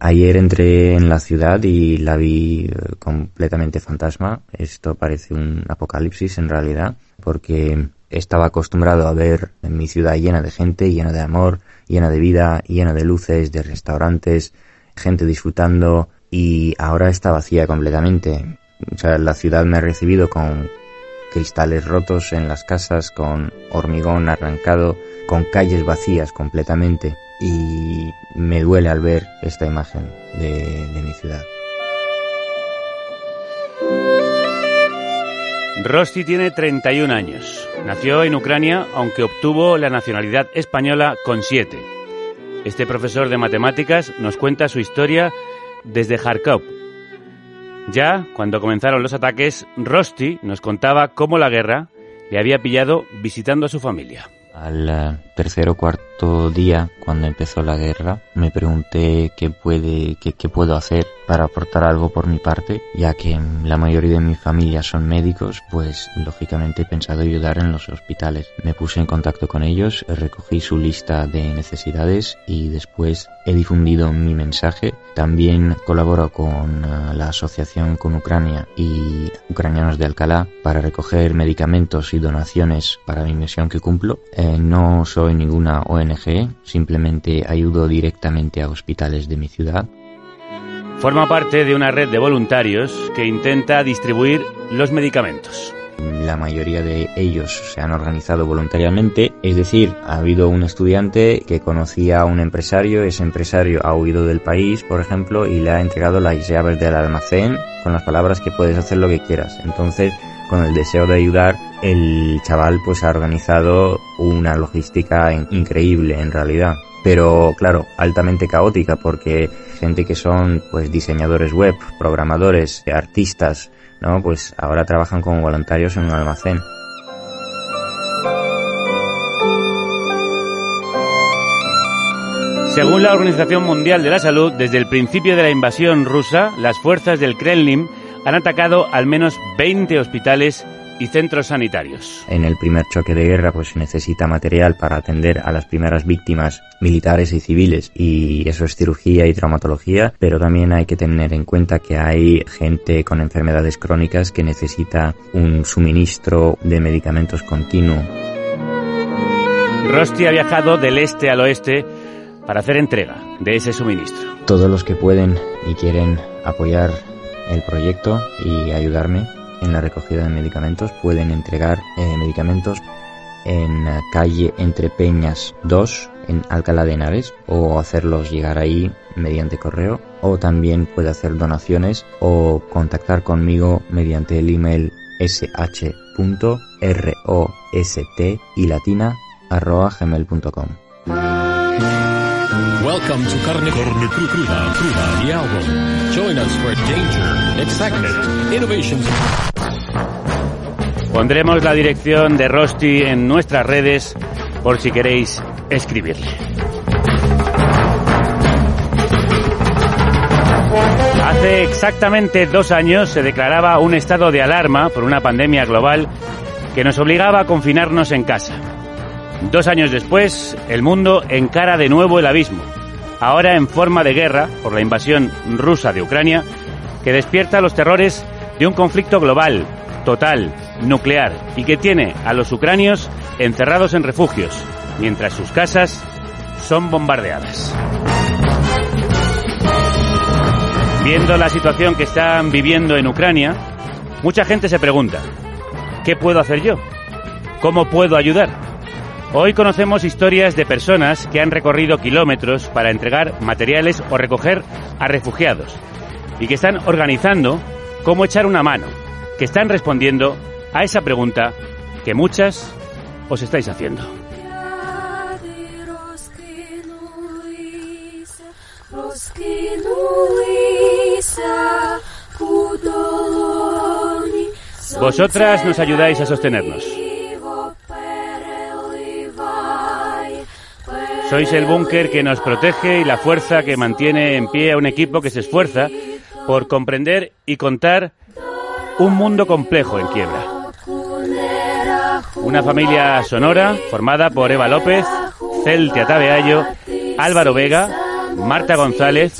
Ayer entré en la ciudad y la vi eh, completamente fantasma. Esto parece un apocalipsis en realidad, porque estaba acostumbrado a ver en mi ciudad llena de gente, llena de amor, llena de vida, llena de luces, de restaurantes, gente disfrutando y ahora está vacía completamente. O sea, la ciudad me ha recibido con cristales rotos en las casas, con hormigón arrancado, con calles vacías completamente y me duele al ver esta imagen de, mi ciudad. Rosti tiene 31 años. Nació en Ucrania, aunque obtuvo la nacionalidad española con 7. Este profesor de matemáticas nos cuenta su historia desde Kharkov. Ya cuando comenzaron los ataques, Rosti nos contaba cómo la guerra le había pillado visitando a su familia. Al eh, tercer o cuarto día, cuando empezó la guerra, me pregunté qué puede, qué, qué, puedo hacer para aportar algo por mi parte, ya que la mayoría de mi familia son médicos, pues lógicamente he pensado ayudar en los hospitales. Me puse en contacto con ellos, recogí su lista de necesidades y después he difundido mi mensaje. También colaboro con eh, la asociación con Ucrania y ucranianos de Alcalá para recoger medicamentos y donaciones para mi misión que cumplo. Eh, no soy ninguna ONG, simplemente ayudo directamente a hospitales de mi ciudad. Forma parte de una red de voluntarios que intenta distribuir los medicamentos. La mayoría de ellos se han organizado voluntariamente, es decir, ha habido un estudiante que conocía a un empresario, ese empresario ha huido del país, por ejemplo, y le ha entregado las llaves del almacén con las palabras que puedes hacer lo que quieras. Entonces, con el deseo de ayudar, el chaval pues ha organizado una logística increíble en realidad. Pero claro, altamente caótica porque gente que son pues diseñadores web, programadores, artistas, ¿no? Pues ahora trabajan como voluntarios en un almacén. Según la Organización Mundial de la Salud, desde el principio de la invasión rusa, las fuerzas del Kremlin han atacado al menos 20 hospitales y centros sanitarios. En el primer choque de guerra pues se necesita material para atender a las primeras víctimas militares y civiles y eso es cirugía y traumatología, pero también hay que tener en cuenta que hay gente con enfermedades crónicas que necesita un suministro de medicamentos continuo. Rosti ha viajado del este al oeste para hacer entrega de ese suministro. Todos los que pueden y quieren apoyar el proyecto y ayudarme en la recogida de medicamentos. Pueden entregar eh, medicamentos en calle Entre Peñas 2 en Alcalá de Henares o hacerlos llegar ahí mediante correo o también puede hacer donaciones o contactar conmigo mediante el email sh.rost y. Welcome to Carne, Cruda, album. Join us for danger, excitement, innovations. Pondremos la dirección de Rosti en nuestras redes por si queréis escribirle. Hace exactamente dos años se declaraba un estado de alarma por una pandemia global que nos obligaba a confinarnos en casa. Dos años después, el mundo encara de nuevo el abismo, ahora en forma de guerra por la invasión rusa de Ucrania, que despierta los terrores de un conflicto global, total, nuclear y que tiene a los ucranios encerrados en refugios, mientras sus casas son bombardeadas. Viendo la situación que están viviendo en Ucrania, mucha gente se pregunta, ¿qué puedo hacer yo? ¿Cómo puedo ayudar? Hoy conocemos historias de personas que han recorrido kilómetros para entregar materiales o recoger a refugiados y que están organizando cómo echar una mano, que están respondiendo a esa pregunta que muchas os estáis haciendo. Vosotras nos ayudáis a sostenernos. Sois el búnker que nos protege y la fuerza que mantiene en pie a un equipo que se esfuerza por comprender y contar un mundo complejo en quiebra. Una familia sonora formada por Eva López, Celtia Tabeayo, Álvaro Vega, Marta González,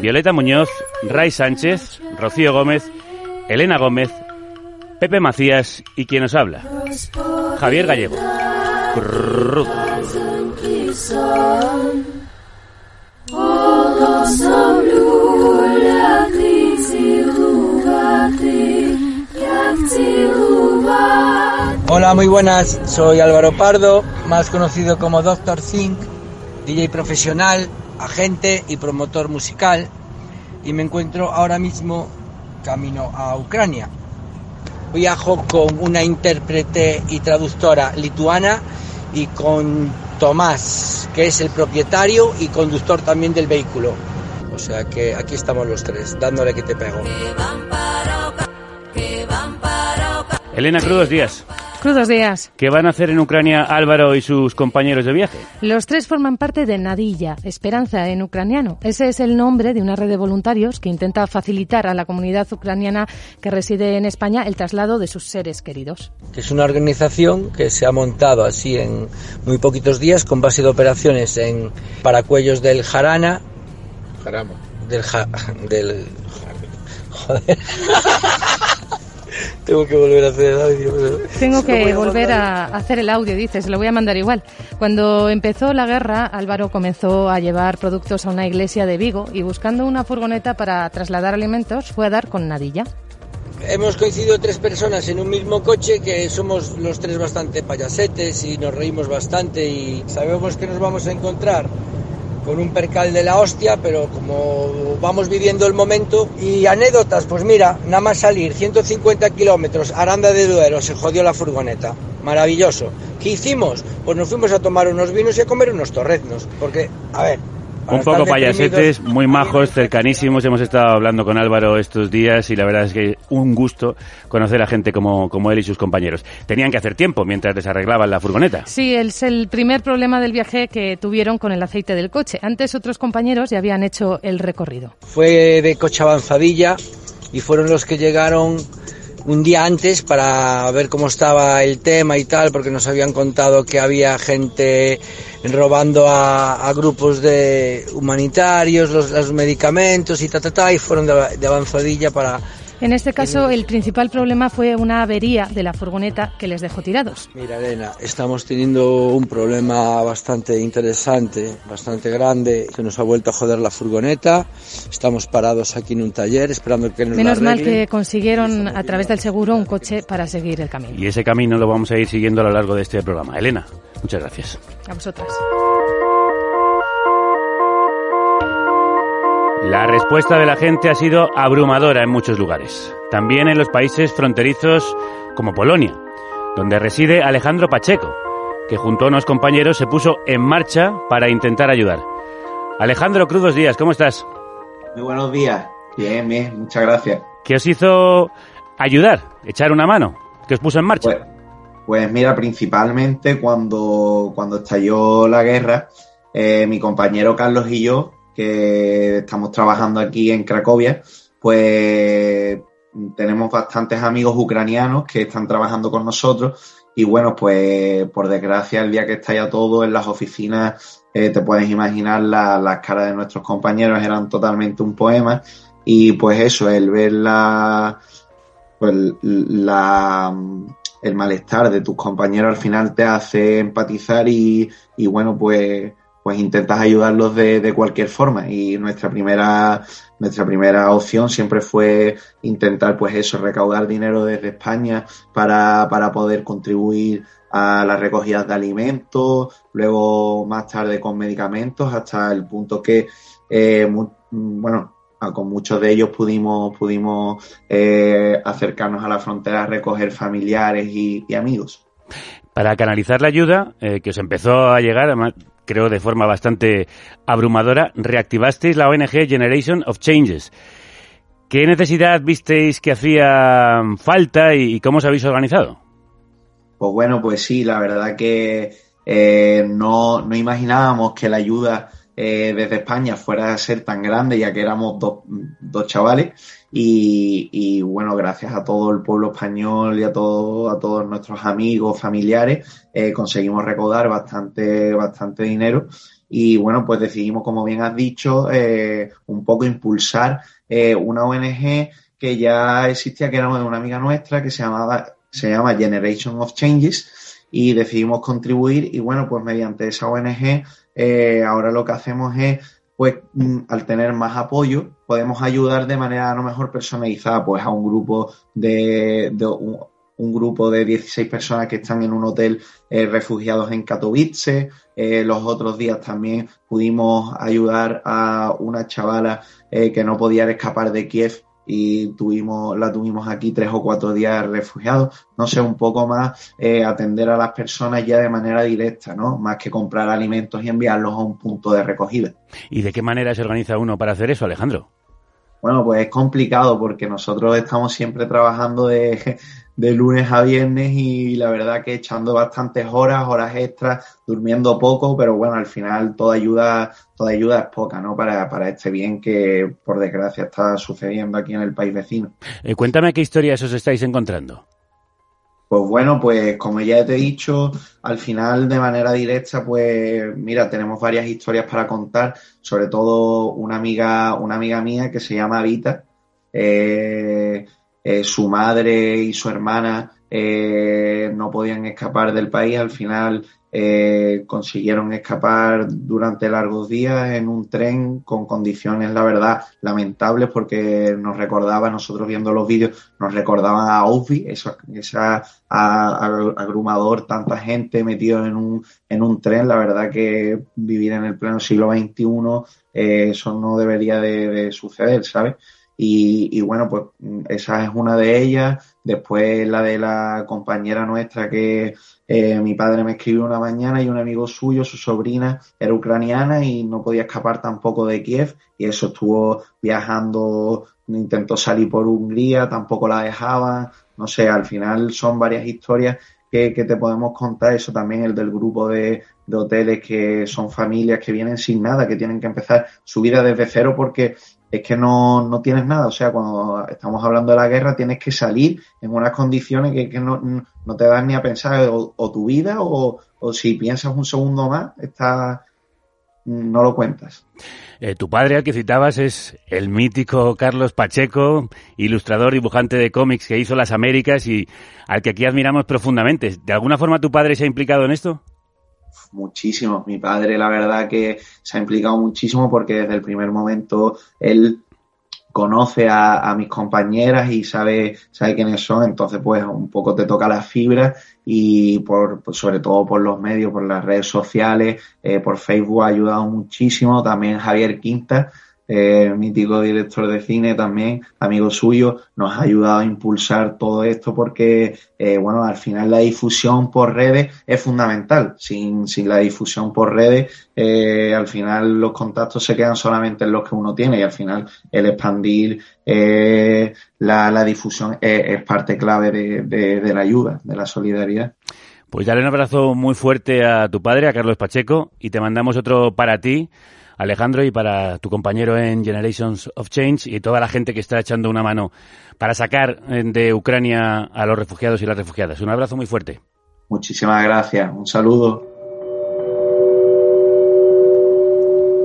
Violeta Muñoz, Ray Sánchez, Rocío Gómez, Elena Gómez, Pepe Macías y quien nos habla, Javier Gallego. Hola, muy buenas. Soy Álvaro Pardo, más conocido como Doctor Think, DJ profesional, agente y promotor musical. Y me encuentro ahora mismo camino a Ucrania. Viajo con una intérprete y traductora lituana y con Tomás, que es el propietario y conductor también del vehículo. O sea que aquí estamos los tres, dándole que te pego. Elena Crudos Díaz. Crudos días. ¿Qué van a hacer en Ucrania Álvaro y sus compañeros de viaje? Los tres forman parte de Nadilla, Esperanza en ucraniano. Ese es el nombre de una red de voluntarios que intenta facilitar a la comunidad ucraniana que reside en España el traslado de sus seres queridos. Que es una organización que se ha montado así en muy poquitos días con base de operaciones en Paracuellos del Jarana. Jarama. Del, ja- del joder. Tengo que volver a hacer el audio. pero- Tengo que a volver mandar. a hacer el audio, dices, lo voy a mandar igual. Cuando empezó la guerra, Álvaro comenzó a llevar productos a una iglesia de Vigo y buscando una furgoneta para trasladar alimentos fue a dar con Nadilla. Hemos coincidido tres personas en un mismo coche que somos los tres bastante payasetes y nos reímos bastante y sabemos que nos vamos a encontrar con un percal de la hostia, pero como vamos viviendo el momento y anécdotas, pues mira, nada más salir 150 kilómetros, Aranda de Duero, se jodió la furgoneta. Maravilloso. ¿Qué hicimos? Pues nos fuimos a tomar unos vinos y a comer unos torreznos. Porque, a ver... Un poco payasetes, muy majos, cercanísimos. Hemos estado hablando con Álvaro estos días y la verdad es que un gusto conocer a gente como, como él y sus compañeros. Tenían que hacer tiempo mientras desarreglaban la furgoneta. Sí, es el primer problema del viaje que tuvieron con el aceite del coche. Antes otros compañeros ya habían hecho el recorrido. fue de coche avanzadilla y fueron los que llegaron un día antes para ver cómo estaba el tema y tal, porque nos habían contado que había gente robando a, a grupos de humanitarios los, los medicamentos y ta, ta, ta, y fueron de, de avanzadilla para... En este caso, el principal problema fue una avería de la furgoneta que les dejó tirados. Mira, Elena, estamos teniendo un problema bastante interesante, bastante grande, que nos ha vuelto a joder la furgoneta. Estamos parados aquí en un taller esperando que nos la Menos mal arreglen. que consiguieron a través del seguro un coche para seguir el camino. Y ese camino lo vamos a ir siguiendo a lo largo de este programa. Elena, muchas gracias. A vosotras. La respuesta de la gente ha sido abrumadora en muchos lugares. También en los países fronterizos como Polonia, donde reside Alejandro Pacheco, que junto a unos compañeros se puso en marcha para intentar ayudar. Alejandro Crudos Díaz, ¿cómo estás? Muy buenos días. Bien, bien, muchas gracias. ¿Qué os hizo ayudar, echar una mano? ¿Qué os puso en marcha? Pues, pues mira, principalmente cuando, cuando estalló la guerra, eh, mi compañero Carlos y yo, estamos trabajando aquí en Cracovia, pues tenemos bastantes amigos ucranianos que están trabajando con nosotros y bueno, pues por desgracia el día que estalla todo en las oficinas, eh, te puedes imaginar la- las caras de nuestros compañeros eran totalmente un poema y pues eso, el ver la, pues la, el malestar de tus compañeros al final te hace empatizar y, y bueno, pues, pues intentas ayudarlos de, de cualquier forma. Y nuestra primera, nuestra primera opción siempre fue intentar, pues eso, recaudar dinero desde España para, para poder contribuir a las recogidas de alimentos, luego más tarde con medicamentos, hasta el punto que, eh, bueno, con muchos de ellos pudimos, pudimos eh, acercarnos a la frontera a recoger familiares y, y amigos. Para canalizar la ayuda, eh, que os empezó a llegar, además, creo de forma bastante abrumadora, reactivasteis la ONG Generation of Changes. ¿Qué necesidad visteis que hacía falta y cómo os habéis organizado? Pues bueno, pues sí, la verdad que eh, no, no, imaginábamos que la ayuda eh, desde España fuera a ser tan grande, ya que éramos dos, dos chavales. Y, y, bueno, gracias a todo el pueblo español y a, todo, a todos nuestros amigos, familiares, eh, conseguimos recaudar bastante, bastante dinero. Y bueno, pues decidimos, como bien has dicho, eh, un poco impulsar eh, una ONG que ya existía, que era una amiga nuestra, que se llamaba, se llama Generation of Changes, y decidimos contribuir, y bueno, pues mediante esa ONG, eh, ahora lo que hacemos es, pues, mm, al tener más apoyo, podemos ayudar de manera a lo mejor personalizada, pues, a un grupo de, un, grupo de 16 personas que están en un hotel eh, refugiados en Katowice. Eh, los otros días también pudimos ayudar a una chavala que no podía escapar de Kiev y tuvimos, la tuvimos aquí tres o cuatro días refugiados. No sé, un poco más eh, atender a las personas ya de manera directa, ¿no? Más que comprar alimentos y enviarlos a un punto de recogida. ¿Y de qué manera se organiza uno para hacer eso, Alejandro? Bueno, pues es complicado porque nosotros estamos siempre trabajando de, de lunes a viernes y la verdad que echando bastantes horas, horas extras, durmiendo poco, pero bueno, al final toda ayuda, toda ayuda es poca, ¿no? Para, para este bien que por desgracia está sucediendo aquí en el país vecino. Eh, cuéntame qué historias os estáis encontrando. Pues bueno, pues como ya te he dicho, al final de manera directa, pues mira, tenemos varias historias para contar, sobre todo una amiga, una amiga mía que se llama Vita. Eh, eh, su madre y su hermana eh, no podían escapar del país, al final eh, consiguieron escapar durante largos días en un tren con condiciones, la verdad, lamentables porque nos recordaba, nosotros viendo los vídeos, nos recordaba a Auschwitz, esa, agrumador, tanta gente metido en un, en un tren, la verdad que vivir en el pleno siglo XXI, eso no debería de, de suceder, ¿sabes? Y, y, bueno, pues esa es una de ellas. Después la de la compañera nuestra que eh, mi padre me escribió una mañana y un amigo suyo, su sobrina, era ucraniana y no podía escapar tampoco de Kiev y eso estuvo viajando, intentó salir por Hungría, tampoco la dejaban. No sé, al final son varias historias que, que te podemos contar. Eso también, el del grupo de, de hoteles que son familias que vienen sin nada, que tienen que empezar su vida desde cero porque es que no, no, tienes nada. O sea, cuando estamos hablando de la guerra, tienes que salir en unas condiciones que, que no, no, te dan ni a pensar o, o tu vida o, o, si piensas un segundo más, está, no lo cuentas. Eh, tu padre, al que citabas, es el mítico Carlos Pacheco, ilustrador, dibujante de cómics que hizo Las Américas y al que aquí admiramos profundamente. ¿De alguna forma tu padre se ha implicado en esto? Muchísimo. Mi padre, la verdad, que se ha implicado muchísimo porque desde el primer momento él conoce a, a, mis compañeras y sabe, sabe quiénes son, entonces pues un poco te toca las fibras y por, pues, sobre todo por los medios, por las redes sociales, eh, por Facebook ha ayudado muchísimo, también Javier Quinta, eh, mítico director de cine también, amigo suyo, nos ha ayudado a impulsar todo esto porque, eh, bueno, al final la difusión por redes es fundamental. Sin, sin la difusión por redes, eh, al final los contactos se quedan solamente en los que uno tiene y al final el expandir la, la, difusión es, es parte clave de, de, de la ayuda, de la solidaridad. Pues dale un abrazo muy fuerte a tu padre, a Carlos Pacheco, y te mandamos otro para ti. Alejandro, y para tu compañero en Generations of Change y toda la gente que está echando una mano para sacar de Ucrania a los refugiados y las refugiadas. Un abrazo muy fuerte. Muchísimas gracias. Un saludo.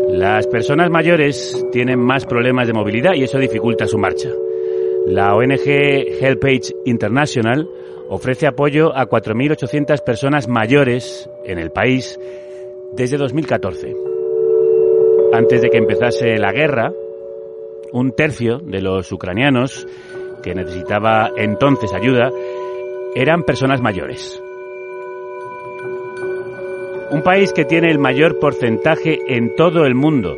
Las personas mayores tienen más problemas de movilidad y eso dificulta su marcha. La ONG HelpAge International ofrece apoyo a 4.800 personas mayores en el país desde 2014 antes de que empezase la guerra, un tercio de los ucranianos que necesitaba entonces ayuda eran personas mayores. Un país que tiene el mayor porcentaje en todo el mundo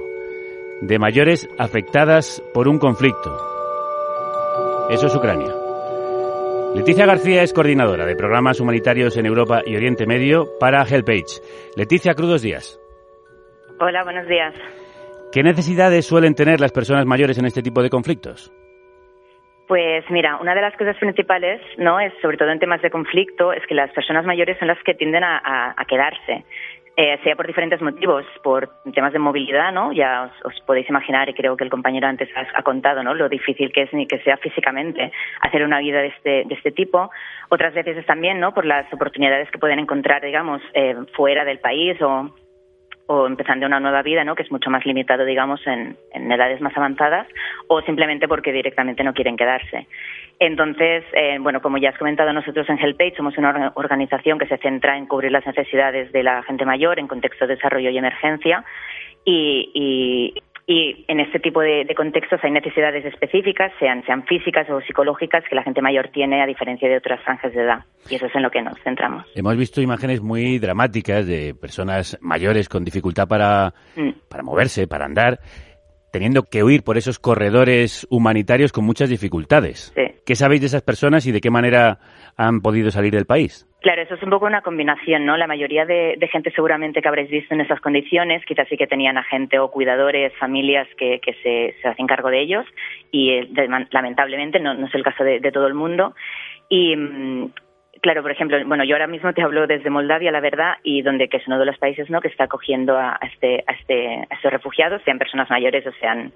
de mayores afectadas por un conflicto. Eso es Ucrania. Leticia García es coordinadora de programas humanitarios en Europa y Oriente Medio para HelpAge. Leticia, crudos días. Hola, buenos días. ¿Qué necesidades suelen tener las personas mayores en este tipo de conflictos? Pues mira, una de las cosas principales, ¿no? Es sobre todo en temas de conflicto, es que las personas mayores son las que tienden a, quedarse. Eh, sea por diferentes motivos, por temas de movilidad, ¿no? Ya os, podéis imaginar, y creo que el compañero antes ha, contado, ¿no? Lo difícil que es ni que sea físicamente hacer una vida de este, de este tipo. Otras veces es también, ¿no? Por las oportunidades que pueden encontrar, digamos, eh, fuera del país o o empezando una nueva vida, ¿no? que es mucho más limitado, digamos, en, edades más avanzadas, o simplemente porque directamente no quieren quedarse. Entonces, eh, bueno, como ya has comentado, nosotros en HelpAge somos una organización que se centra en cubrir las necesidades de la gente mayor en contexto de desarrollo y emergencia. y, y en este tipo de, contextos hay necesidades específicas, sean, sean físicas o psicológicas, que la gente mayor tiene a diferencia de otras franjas de edad. Y eso es en lo que nos centramos. Hemos visto imágenes muy dramáticas de personas mayores con dificultad para, mm. para moverse, para andar teniendo que huir por esos corredores humanitarios con muchas dificultades. ¿Qué sabéis de esas personas y de qué manera han podido salir del país? Claro, eso es un poco una combinación, ¿no? La mayoría de, gente seguramente que habréis visto en esas condiciones, quizás sí que tenían a gente o cuidadores, familias que, se, hacen cargo de ellos y eh, lamentablemente no, es el caso de, todo el mundo. Y, mm, Claro, por ejemplo, bueno, yo ahora mismo te hablo desde Moldavia, la verdad, y donde que es uno de los países, ¿no? Que está acogiendo a, este, a este, a estos refugiados, sean personas mayores o sean,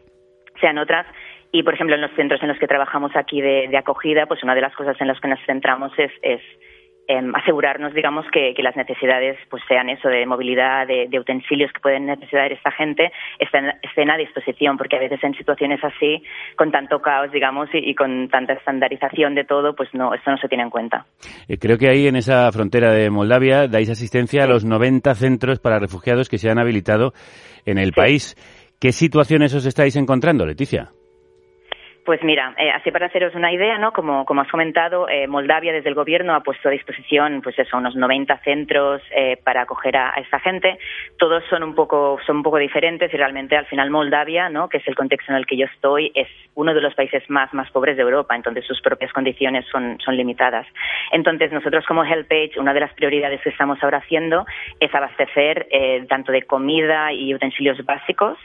sean otras. Y, por ejemplo, en los centros en los que trabajamos aquí de, de acogida, pues una de las cosas en las que nos centramos es, es asegurarnos, digamos, que, las necesidades pues sean eso de movilidad, de, utensilios que pueden necesitar esta gente, estén, a disposición, porque a veces en situaciones así, con tanto caos, digamos, y, con tanta estandarización de todo, pues no, esto no se tiene en cuenta. Eh, creo que ahí en esa frontera de Moldavia dais asistencia a los 90 centros para refugiados que se han habilitado en el país. ¿Qué situaciones os estáis encontrando, Leticia? Pues mira, eh, así para haceros una idea, ¿no? Como, como has comentado, eh, Moldavia desde el gobierno ha puesto a disposición, pues eso, unos 90 centros eh, para acoger a, esta gente. Todos son un poco, son un poco diferentes y realmente al final Moldavia, ¿no? Que es el contexto en el que yo estoy, es uno de los países más, más pobres de Europa, entonces sus propias condiciones son, son limitadas. Entonces nosotros como HelpAge, una de las prioridades que estamos ahora haciendo es abastecer tanto de comida y utensilios básicos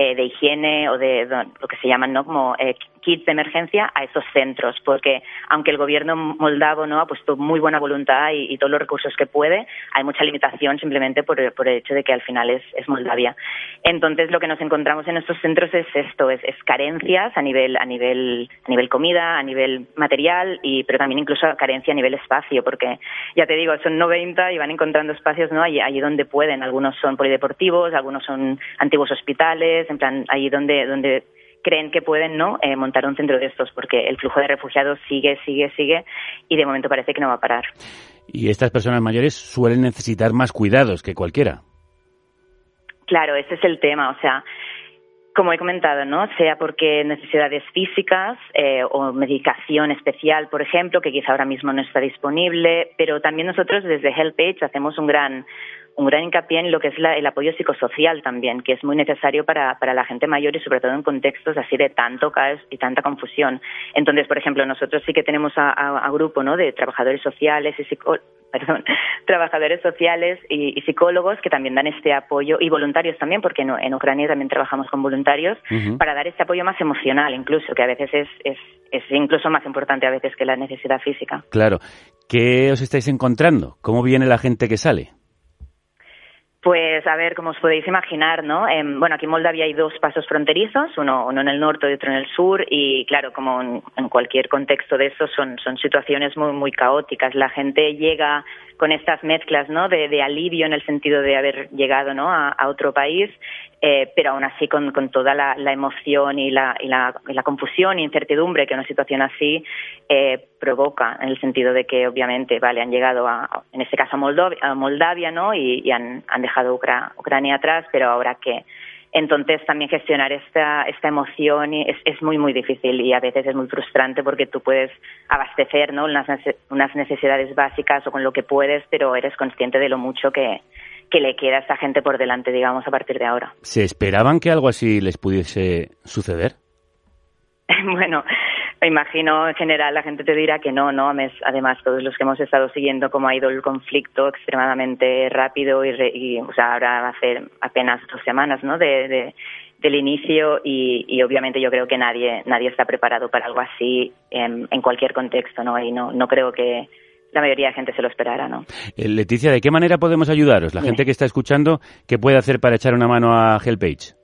eh, de higiene o de, lo que se llaman ¿no? como eh, kits de emergencia a esos centros, porque aunque el gobierno moldavo no ha puesto muy buena voluntad y, todos los recursos que puede, hay mucha limitación simplemente por, el hecho de que al final es, Moldavia. Entonces lo que nos encontramos en estos centros es esto, es, carencias a nivel a nivel a nivel comida, a nivel material y pero también incluso carencia a nivel espacio, porque ya te digo son 90 y van encontrando espacios no allí, allí donde pueden. Algunos son polideportivos, algunos son antiguos hospitales en plan, ahí donde, donde creen que pueden no eh, montar un centro de estos, porque el flujo de refugiados sigue, sigue, sigue y de momento parece que no va a parar. Y estas personas mayores suelen necesitar más cuidados que cualquiera. Claro, ese es el tema. O sea, como he comentado, ¿no? Sea porque necesidades físicas eh, o medicación especial, por ejemplo, que quizá ahora mismo no está disponible, pero también nosotros desde HelpAge hacemos un gran un gran hincapié en lo que es el apoyo psicosocial también, que es muy necesario para, para la gente mayor y sobre todo en contextos así de tanto caos y tanta confusión. Entonces, por ejemplo, nosotros sí que tenemos a, grupo ¿no? de trabajadores sociales y perdón, trabajadores sociales y, psicólogos que también dan este apoyo y voluntarios también, porque en, en Ucrania también trabajamos con voluntarios para dar este apoyo más emocional, incluso que a veces es, es, es incluso más importante a veces que la necesidad física. Claro. ¿Qué os estáis encontrando? ¿Cómo viene la gente que sale? Pues a ver, como os podéis imaginar, ¿no? bueno, aquí en Moldavia hay dos pasos fronterizos, uno, uno en el norte y otro en el sur, y claro, como en, cualquier contexto de eso, son, son situaciones muy, muy caóticas. La gente llega con estas mezclas, ¿no? De, alivio en el sentido de haber llegado, ¿no? A, otro país, eh, pero aún así con, toda la, emoción y la, y, la, la, confusión e incertidumbre que una situación así eh, provoca, en el sentido de que obviamente, vale, han llegado a, en este caso a Moldavia, Moldavia ¿no? Y, han dejado Ucrania atrás, pero ahora que entonces también gestionar esta, esta emoción es, es muy, muy difícil y a veces es muy frustrante porque tú puedes abastecer ¿no? unas, unas necesidades básicas o con lo que puedes, pero eres consciente de lo mucho que, que le queda a esta gente por delante, digamos, a partir de ahora. ¿Se esperaban que algo así les pudiese suceder? bueno, me imagino en general la gente te dirá que no, ¿no? Además, todos los que hemos estado siguiendo cómo ha ido el conflicto extremadamente rápido y, o sea, ahora va a ser apenas dos semanas, ¿no? De, del inicio y, obviamente yo creo que nadie nadie está preparado para algo así en, en cualquier contexto, ¿no? Y no, no creo que la mayoría de gente se lo esperara, ¿no? Eh, Leticia, ¿de qué manera podemos ayudaros? La gente que está escuchando, ¿qué puede hacer para echar una mano a HelpAge?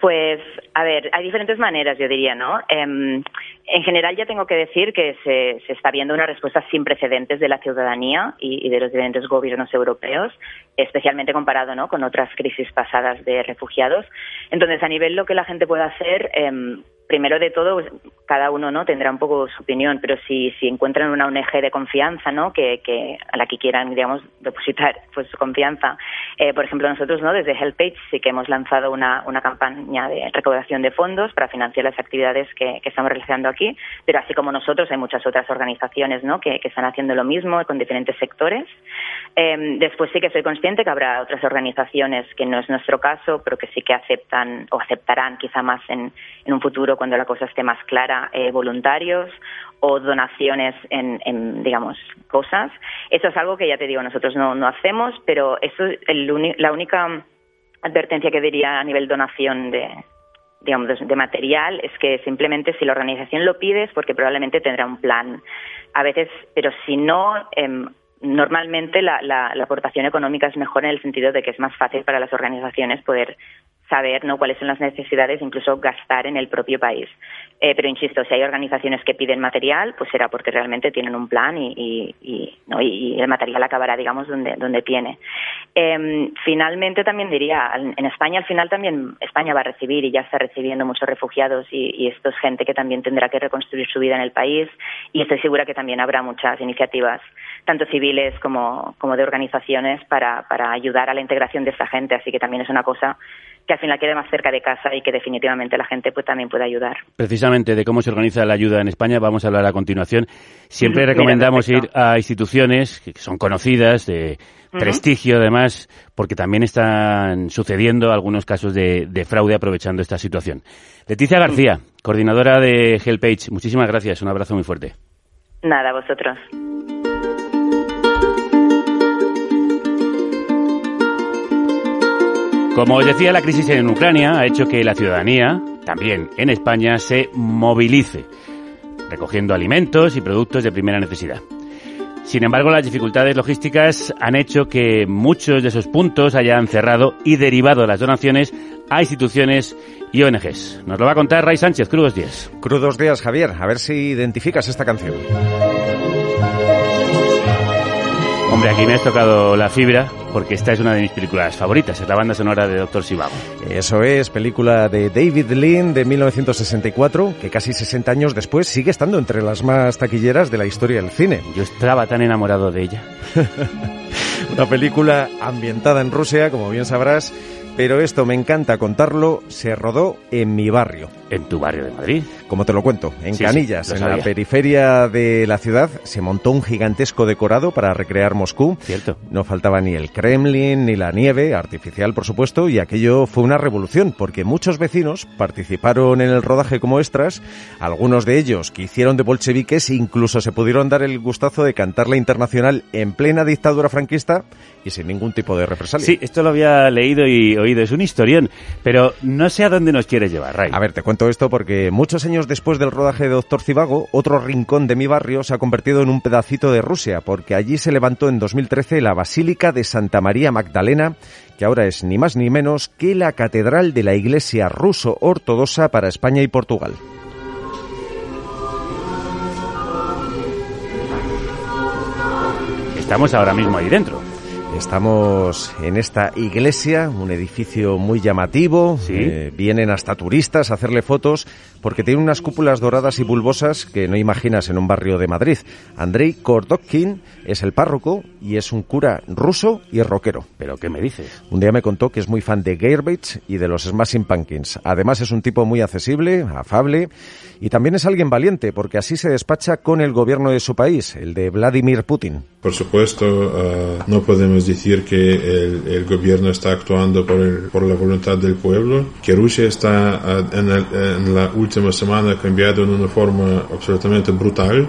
Pues, a ver, hay diferentes maneras, yo diría, ¿no? Em, en general ya tengo que decir que se, se, está viendo una respuesta sin precedentes de la ciudadanía y, de los diferentes gobiernos europeos, especialmente comparado ¿no? con otras crisis pasadas de refugiados. Entonces, a nivel lo que la gente puede hacer, eh, primero de todo, pues, cada uno no tendrá un poco su opinión, pero si, si encuentran una ONG de confianza, ¿no? Que, que a la que quieran, digamos, depositar pues su confianza. Eh, por ejemplo, nosotros, ¿no? Desde HelpAge sí que hemos lanzado una, una campaña de recaudación de fondos para financiar las actividades que, que, estamos realizando aquí, pero así como nosotros hay muchas otras organizaciones, ¿no? Que, que están haciendo lo mismo con diferentes sectores. Eh, después sí que soy consciente que habrá otras organizaciones que no es nuestro caso, pero que sí que aceptan o aceptarán quizá más en, en un futuro cuando la cosa esté más clara, eh, voluntarios o donaciones en, digamos, cosas. Eso es algo que ya te digo, nosotros no, no hacemos, pero eso es la única advertencia que diría a nivel donación de, digamos, de material es que simplemente si la organización lo pide es porque probablemente tendrá un plan. A veces, pero si no, em, normalmente la, la, la, aportación económica es mejor en el sentido de que es más fácil para las organizaciones poder saber ¿no? cuáles son las necesidades, incluso gastar en el propio país. Eh, pero insisto, si hay organizaciones que piden material, pues será porque realmente tienen un plan y, y, ¿no? y el material acabará, digamos, donde, donde tiene. Eh, finalmente, también diría, en España al final también España va a recibir y ya está recibiendo muchos refugiados y, y esto es gente que también tendrá que reconstruir su vida en el país y estoy segura que también habrá muchas iniciativas, tanto civiles como, como de organizaciones, para, para ayudar a la integración de esta gente. Así que también es una cosa que al final quede más cerca de casa y que definitivamente la gente pues también pueda ayudar. Precisamente de cómo se organiza la ayuda en España vamos a hablar a continuación. Siempre recomendamos ir a instituciones que son conocidas, de prestigio además, porque también están sucediendo algunos casos de, de fraude aprovechando esta situación. Leticia García, coordinadora de HelpAge, muchísimas gracias, un abrazo muy fuerte. Nada, vosotros. Como os decía, la crisis en Ucrania ha hecho que la ciudadanía, también en España, se movilice, recogiendo alimentos y productos de primera necesidad. Sin embargo, las dificultades logísticas han hecho que muchos de esos puntos hayan cerrado y derivado las donaciones a instituciones y ONGs. Nos lo va a contar Ray Sánchez. Crudos días. Crudos días, Javier. A ver si identificas esta canción. Hombre, aquí me has tocado la fibra porque esta es una de mis películas favoritas, es la banda sonora de Doctor Sivago. Eso es, película de David Lean de 1964, que casi 60 años después sigue estando entre las más taquilleras de la historia del cine. Yo estaba tan enamorado de ella. una película ambientada en Rusia, como bien sabrás, pero esto me encanta contarlo, se rodó en mi barrio. ¿En tu barrio de Madrid? Como te lo cuento, en Canillas, en la periferia de la ciudad, se montó un gigantesco decorado para recrear Moscú. Cierto. No faltaba ni el Kremlin, ni la nieve, artificial por supuesto, y aquello fue una revolución, porque muchos vecinos participaron en el rodaje como extras, algunos de ellos que hicieron de bolcheviques, incluso se pudieron dar el gustazo de cantar la internacional en plena dictadura franquista y sin ningún tipo de represalia. Sí, esto lo había leído y oído, es un historión, pero no sé a dónde nos quieres llevar, Ray. A ver, te cuento esto porque muchos años después del rodaje de Doctor Cibago, otro rincón de mi barrio se ha convertido en un pedacito de Rusia, porque allí se levantó en 2013 la Basílica de Santa María Magdalena, que ahora es ni más ni menos que la catedral de la Iglesia ruso-ortodoxa para España y Portugal. Estamos ahora mismo ahí dentro. Estamos en esta iglesia, un edificio muy llamativo. Eh, vienen hasta turistas a hacerle fotos porque tiene unas cúpulas doradas y bulbosas que no imaginas en un barrio de Madrid. Andrei Kordokkin es el párroco y es un cura ruso y rockero. ¿Pero qué me dices? Un día me contó que es muy fan de Garbage y de los Smashing Pumpkins. Además es un tipo muy accesible, afable y también es alguien valiente porque así se despacha con el gobierno de su país, el de Vladimir Putin. Por supuesto, uh, no podemos podemos decir que el, el gobierno está actuando por, el, por, la voluntad del pueblo, que Rusia está ah, en, el, en la última semana cambiado en una forma absolutamente brutal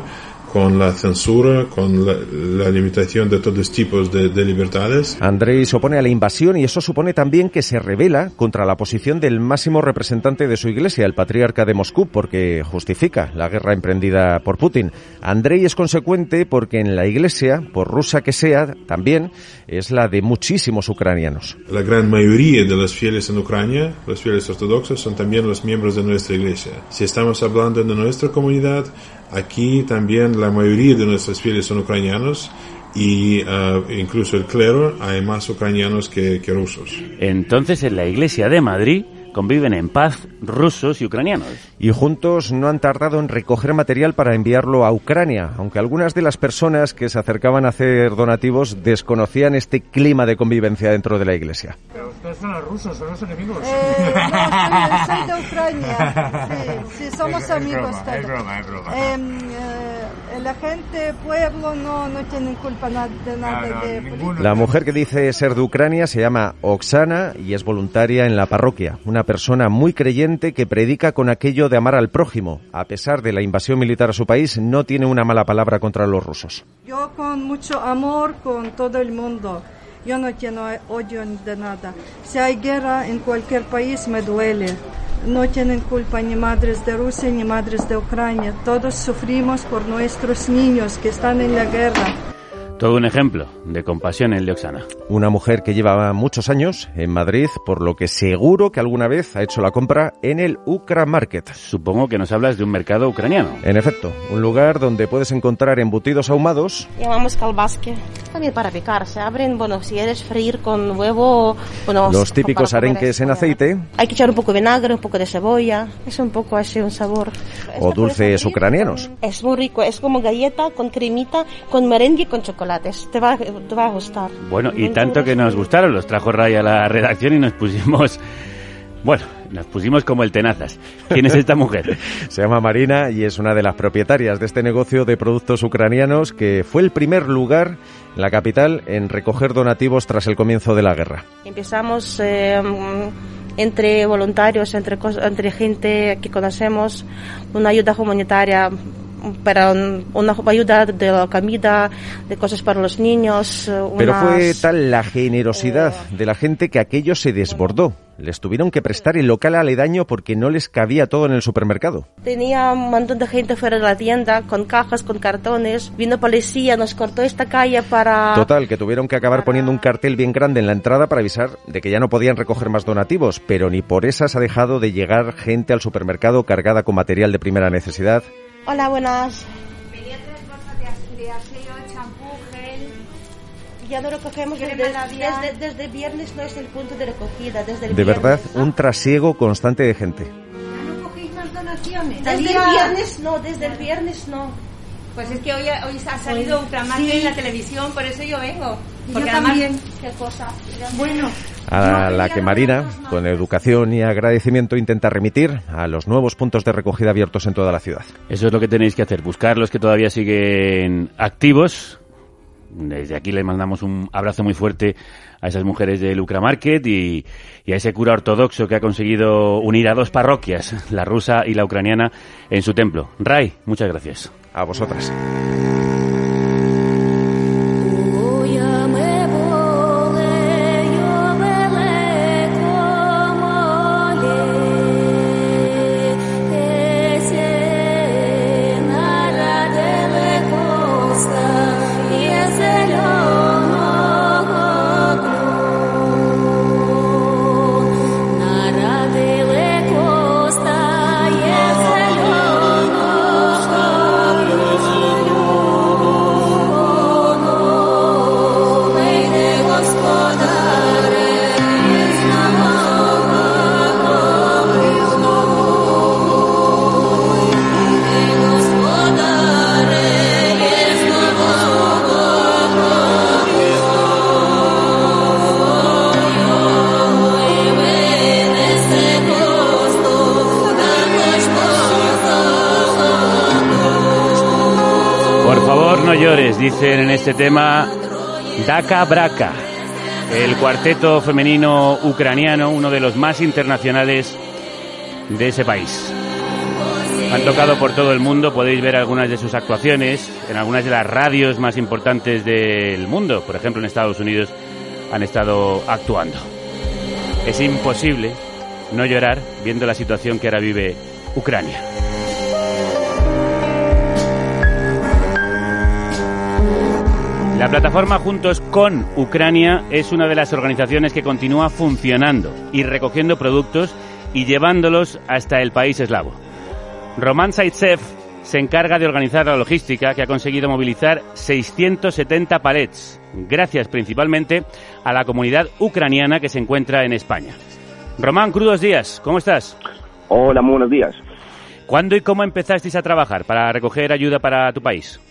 con la censura, con la, limitación de todos tipos de, libertades. Andrei se opone a la invasión y eso supone también que se revela contra la posición del máximo representante de su iglesia, el patriarca de Moscú, porque justifica la guerra emprendida por Putin. Andrei es consecuente porque en la iglesia, por rusa que sea, también es la de muchísimos ucranianos. La gran mayoría de los fieles en Ucrania, los fieles ortodoxos, son también los miembros de nuestra iglesia. Si estamos hablando de nuestra comunidad, Aquí también la mayoría de nuestros fieles son ucranianos y uh, incluso el clero hay más ucranianos que, que rusos. Entonces en la iglesia de Madrid conviven en paz rusos y ucranianos. Y juntos no han tardado en recoger material para enviarlo a Ucrania, aunque algunas de las personas que se acercaban a hacer donativos desconocían este clima de convivencia dentro de la iglesia. Pero ustedes son los rusos, son los enemigos. Eh, no, soy, de Ucrania. Sí, sí somos amigos. Es broma, es broma. Em, eh, la gente, pueblo, no, no tienen culpa de nada. de la mujer que dice ser de Ucrania se llama Oksana y es voluntaria en la parroquia. Una persona muy creyente que predica con aquello de amar al prójimo. A pesar de la invasión militar a su país, no tiene una mala palabra contra los rusos. Yo con mucho amor con todo el mundo. Yo no tengo odio de nada. Si hay guerra en cualquier país me duele. No tienen culpa ni madres de Rusia ni madres de Ucrania. Todos sufrimos por nuestros niños que están en la guerra. Todo un ejemplo de compasión en Leoxana. Una mujer que lleva muchos años en Madrid, por lo que seguro que alguna vez ha hecho la compra en el Ukra Market. Supongo que nos hablas de un mercado ucraniano. En efecto, un lugar donde puedes encontrar embutidos ahumados. Llamamos calbasque. También para picar. Se abren, bueno, si quieres freír con huevo, bueno, los típicos arenques en aceite. Hay que echar un poco de vinagre, un poco de cebolla. Es un poco así un sabor. O dulces ucranianos. Es muy rico. Es como galleta con cremita, con merengue y con chocolate. Te va, te va a gustar. Bueno, y tanto que nos gustaron, los trajo Ray a la redacción y nos pusimos... Bueno, nos pusimos como el tenazas. ¿Quién es esta mujer? Se llama Marina y es una de las propietarias de este negocio de productos ucranianos que fue el primer lugar en la capital en recoger donativos tras el comienzo de la guerra. Empezamos eh, entre voluntarios, entre, entre gente que conocemos, una ayuda humanitaria para una ayuda de la comida, de cosas para los niños. Eh, Pero fue tal la generosidad de la gente que aquello se desbordó. Les tuvieron que prestar el local aledaño porque no les cabía todo en el supermercado. Tenía un montón de gente fuera de la tienda, con cajas, con cartones. Vino policía, nos cortó esta calle para... Total, que tuvieron que acabar poniendo un cartel bien grande en la entrada para avisar de que ya no podían recoger más donativos. Pero ni por esas ha dejado de llegar gente al supermercado cargada con material de primera necesidad Hola, buenas. Venía tres bolsas de, de aseo, champú, gel. Ya no recogemos desde, desde, desde, viernes, no es el punto de recogida. Desde el de viernes, verdad, un trasiego constante de gente. ¿Ya no cogéis más donaciones? Desde el viernes no, desde el viernes no. Pues es que hoy, hoy ha salido Ultramarket sí. en la televisión, por eso yo vengo. Porque yo también. Qué cosa. Bueno. A la que Marina, con educación y agradecimiento, intenta remitir a los nuevos puntos de recogida abiertos en toda la ciudad. Eso es lo que tenéis que hacer, buscar los que todavía siguen activos. Desde aquí les mandamos un abrazo muy fuerte a esas mujeres del Lucra Market y, y a ese cura ortodoxo que ha conseguido unir a dos parroquias, la rusa y la ucraniana, en su templo. Ray, muchas gracias. A vosotras. Este tema Daka Braka, el cuarteto femenino ucraniano, uno de los más internacionales de ese país. Han tocado por todo el mundo, podéis ver algunas de sus actuaciones en algunas de las radios más importantes del mundo. Por ejemplo, en Estados Unidos han estado actuando. Es imposible no llorar viendo la situación que ahora vive Ucrania. Plataforma Juntos con Ucrania es una de las organizaciones que continúa funcionando y recogiendo productos y llevándolos hasta el país eslavo. Roman Saitsev se encarga de organizar la logística que ha conseguido movilizar 670 palets, gracias principalmente a la comunidad ucraniana que se encuentra en España. Román, crudos días, ¿cómo estás? Hola, muy buenos días. ¿Cuándo y cómo empezasteis a trabajar para recoger ayuda para tu país?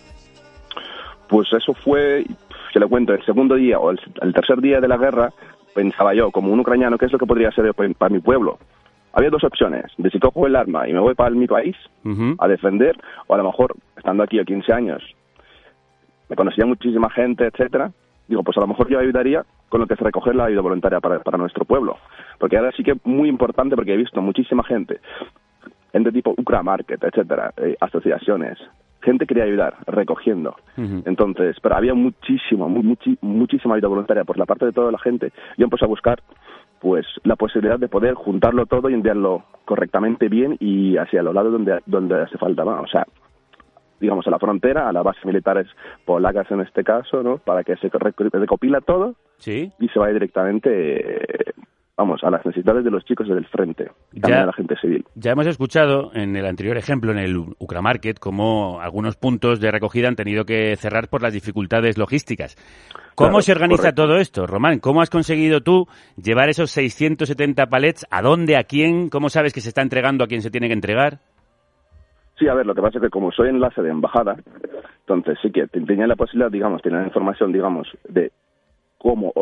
Pues eso fue, se le cuento, el segundo día o el, el tercer día de la guerra, pensaba yo, como un ucraniano, ¿qué es lo que podría hacer para, mi pueblo? Había dos opciones, de si cojo el arma y me voy para mi país a defender, o a lo mejor, estando aquí a 15 años, me conocía muchísima gente, etcétera, digo, pues a lo mejor yo ayudaría con lo que es recoger la ayuda voluntaria para, para nuestro pueblo. Porque ahora sí que es muy importante porque he visto muchísima gente, gente tipo Ucramarket, etcétera, eh, asociaciones, gente quería ayudar recogiendo. Entonces, pero había muchísimo, mu- muchi- muchísima ayuda voluntaria por la parte de toda la gente. Yo empecé a buscar pues la posibilidad de poder juntarlo todo y enviarlo correctamente bien y hacia los lados donde, donde hace falta más. O sea, digamos, a la frontera, a las bases militares polacas en este caso, ¿no? Para que se rec- recopila todo ¿Sí? y se vaya directamente, vamos, a las necesidades de los chicos del frente, y también Ya. a la gente civil. Ya hemos escuchado en el anterior ejemplo, en el Ucramarket, cómo algunos puntos de recogida han tenido que cerrar por las dificultades logísticas. ¿Cómo Claro, se organiza correcto. todo esto, Román? ¿Cómo has conseguido tú llevar esos 670 palets? ¿A dónde? ¿A quién? ¿Cómo sabes que se está entregando a quien se tiene que entregar? Sí, a ver, lo que pasa es que como soy enlace de embajada, entonces sí que te- tenía la posibilidad, digamos, tenía la información, digamos, de cómo,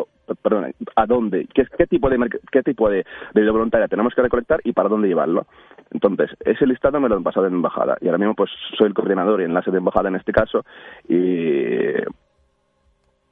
perdón, a dónde, qué, tipo de qué tipo de, voluntaria tenemos que recolectar y para dónde llevarlo. Entonces, ese listado me lo han pasado en embajada y ahora mismo pues soy el coordinador y enlace de embajada en este caso y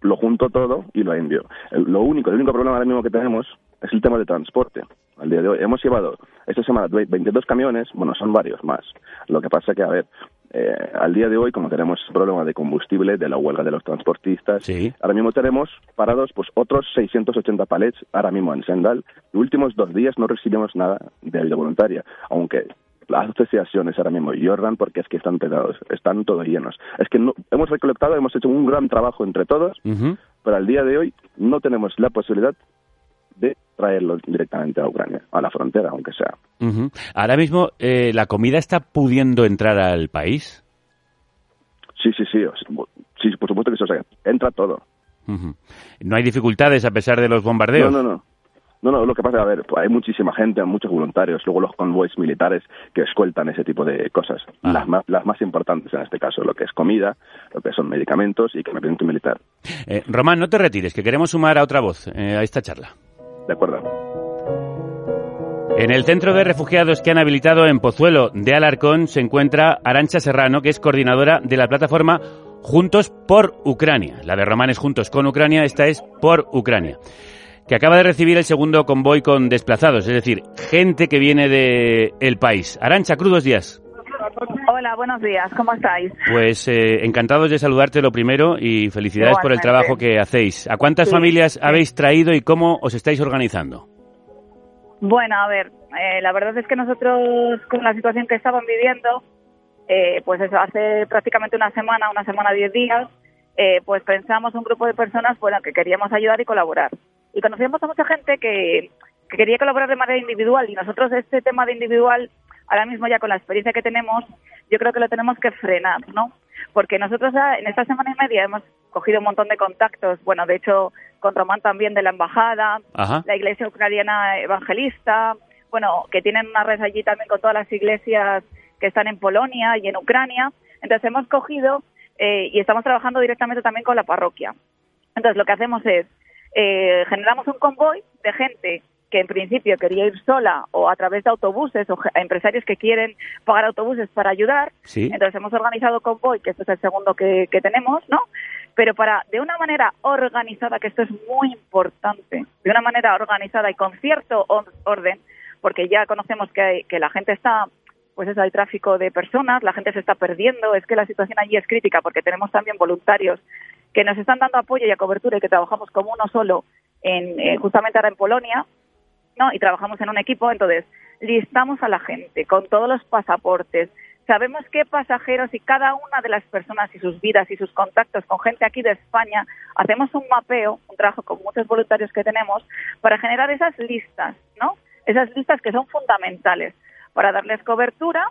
lo junto todo y lo envío. Lo único, el único problema ahora mismo que tenemos es el tema de transporte. Al día de hoy hemos llevado esta semana 22 camiones, bueno, son varios más. Lo que pasa que, a ver, eh, al día de hoy, como tenemos problema de combustible, de la huelga de los transportistas, ahora mismo tenemos parados pues otros 680 palets ahora mismo en Sendal. Los últimos dos días no recibimos nada de ayuda voluntaria, aunque las asociaciones ahora mismo lloran porque es que están pegados, están todos llenos. Es que no, hemos recolectado, hemos hecho un gran trabajo entre todos, pero al día de hoy no tenemos la posibilidad de traerlo directamente a Ucrania, a la frontera, aunque sea. Ahora mismo, eh, ¿la comida está pudiendo entrar al país? Sí, sí, sí, sí, por supuesto que o sea, entra todo. ¿No hay dificultades a pesar de los bombardeos? No, no, no. No, no, lo que pasa es, a ver, pues hay muchísima gente, muchos voluntarios, luego los convoys militares que escoltan ese tipo de cosas. Las, más, las más importantes en este caso, lo que es comida, lo que son medicamentos y equipamiento militar. Eh, Román, no te retires, que queremos sumar a otra voz eh, a esta charla. De acuerdo. En el centro de refugiados que han habilitado en Pozuelo de Alarcón se encuentra Arancha Serrano, que es coordinadora de la plataforma Juntos por Ucrania. La de Román es Juntos con Ucrania, esta es por Ucrania. Que acaba de recibir el segundo convoy con desplazados, es decir, gente que viene del el país. Arancha, crudos días. Hola, buenos días, ¿cómo estáis? Pues eh, encantados de saludarte lo primero y felicidades por el trabajo que hacéis. ¿A cuántas Sí, familias sí. habéis traído y cómo os estáis organizando? Bueno, a ver, eh, la verdad es que nosotros con la situación que estaban viviendo, eh, pues eso, hace prácticamente una semana, una semana, diez días, eh, pues pensamos un grupo de personas bueno, que queríamos ayudar y colaborar. Y conocíamos a mucha gente que, que quería colaborar de manera individual y nosotros este tema de individual, ahora mismo ya con la experiencia que tenemos, yo creo que lo tenemos que frenar, ¿no? Porque nosotros en esta semana y media hemos cogido un montón de contactos, bueno, de hecho con Román también de la embajada, Ajá. la iglesia ucraniana evangelista, bueno, que tienen una red allí también con todas las iglesias que están en Polonia y en Ucrania. Entonces hemos cogido eh, y estamos trabajando directamente también con la parroquia. Entonces lo que hacemos es, eh, generamos un convoy de gente que en principio quería ir sola o a través de autobuses o empresarios que quieren pagar autobuses para ayudar. Sí. Entonces hemos organizado convoy, que este es el segundo que, que tenemos, ¿no? pero para, de una manera organizada, que esto es muy importante, de una manera organizada y con cierto orden, porque ya conocemos que, que la gente está pues eso, hay tráfico de personas, la gente se está perdiendo, es que la situación allí es crítica porque tenemos también voluntarios que nos están dando apoyo y cobertura y que trabajamos como uno solo en, eh, justamente ahora en Polonia, ¿no? Y trabajamos en un equipo, entonces listamos a la gente con todos los pasaportes, sabemos qué pasajeros y cada una de las personas y sus vidas y sus contactos con gente aquí de España, hacemos un mapeo, un trabajo con muchos voluntarios que tenemos para generar esas listas, ¿no? Esas listas que son fundamentales para darles cobertura,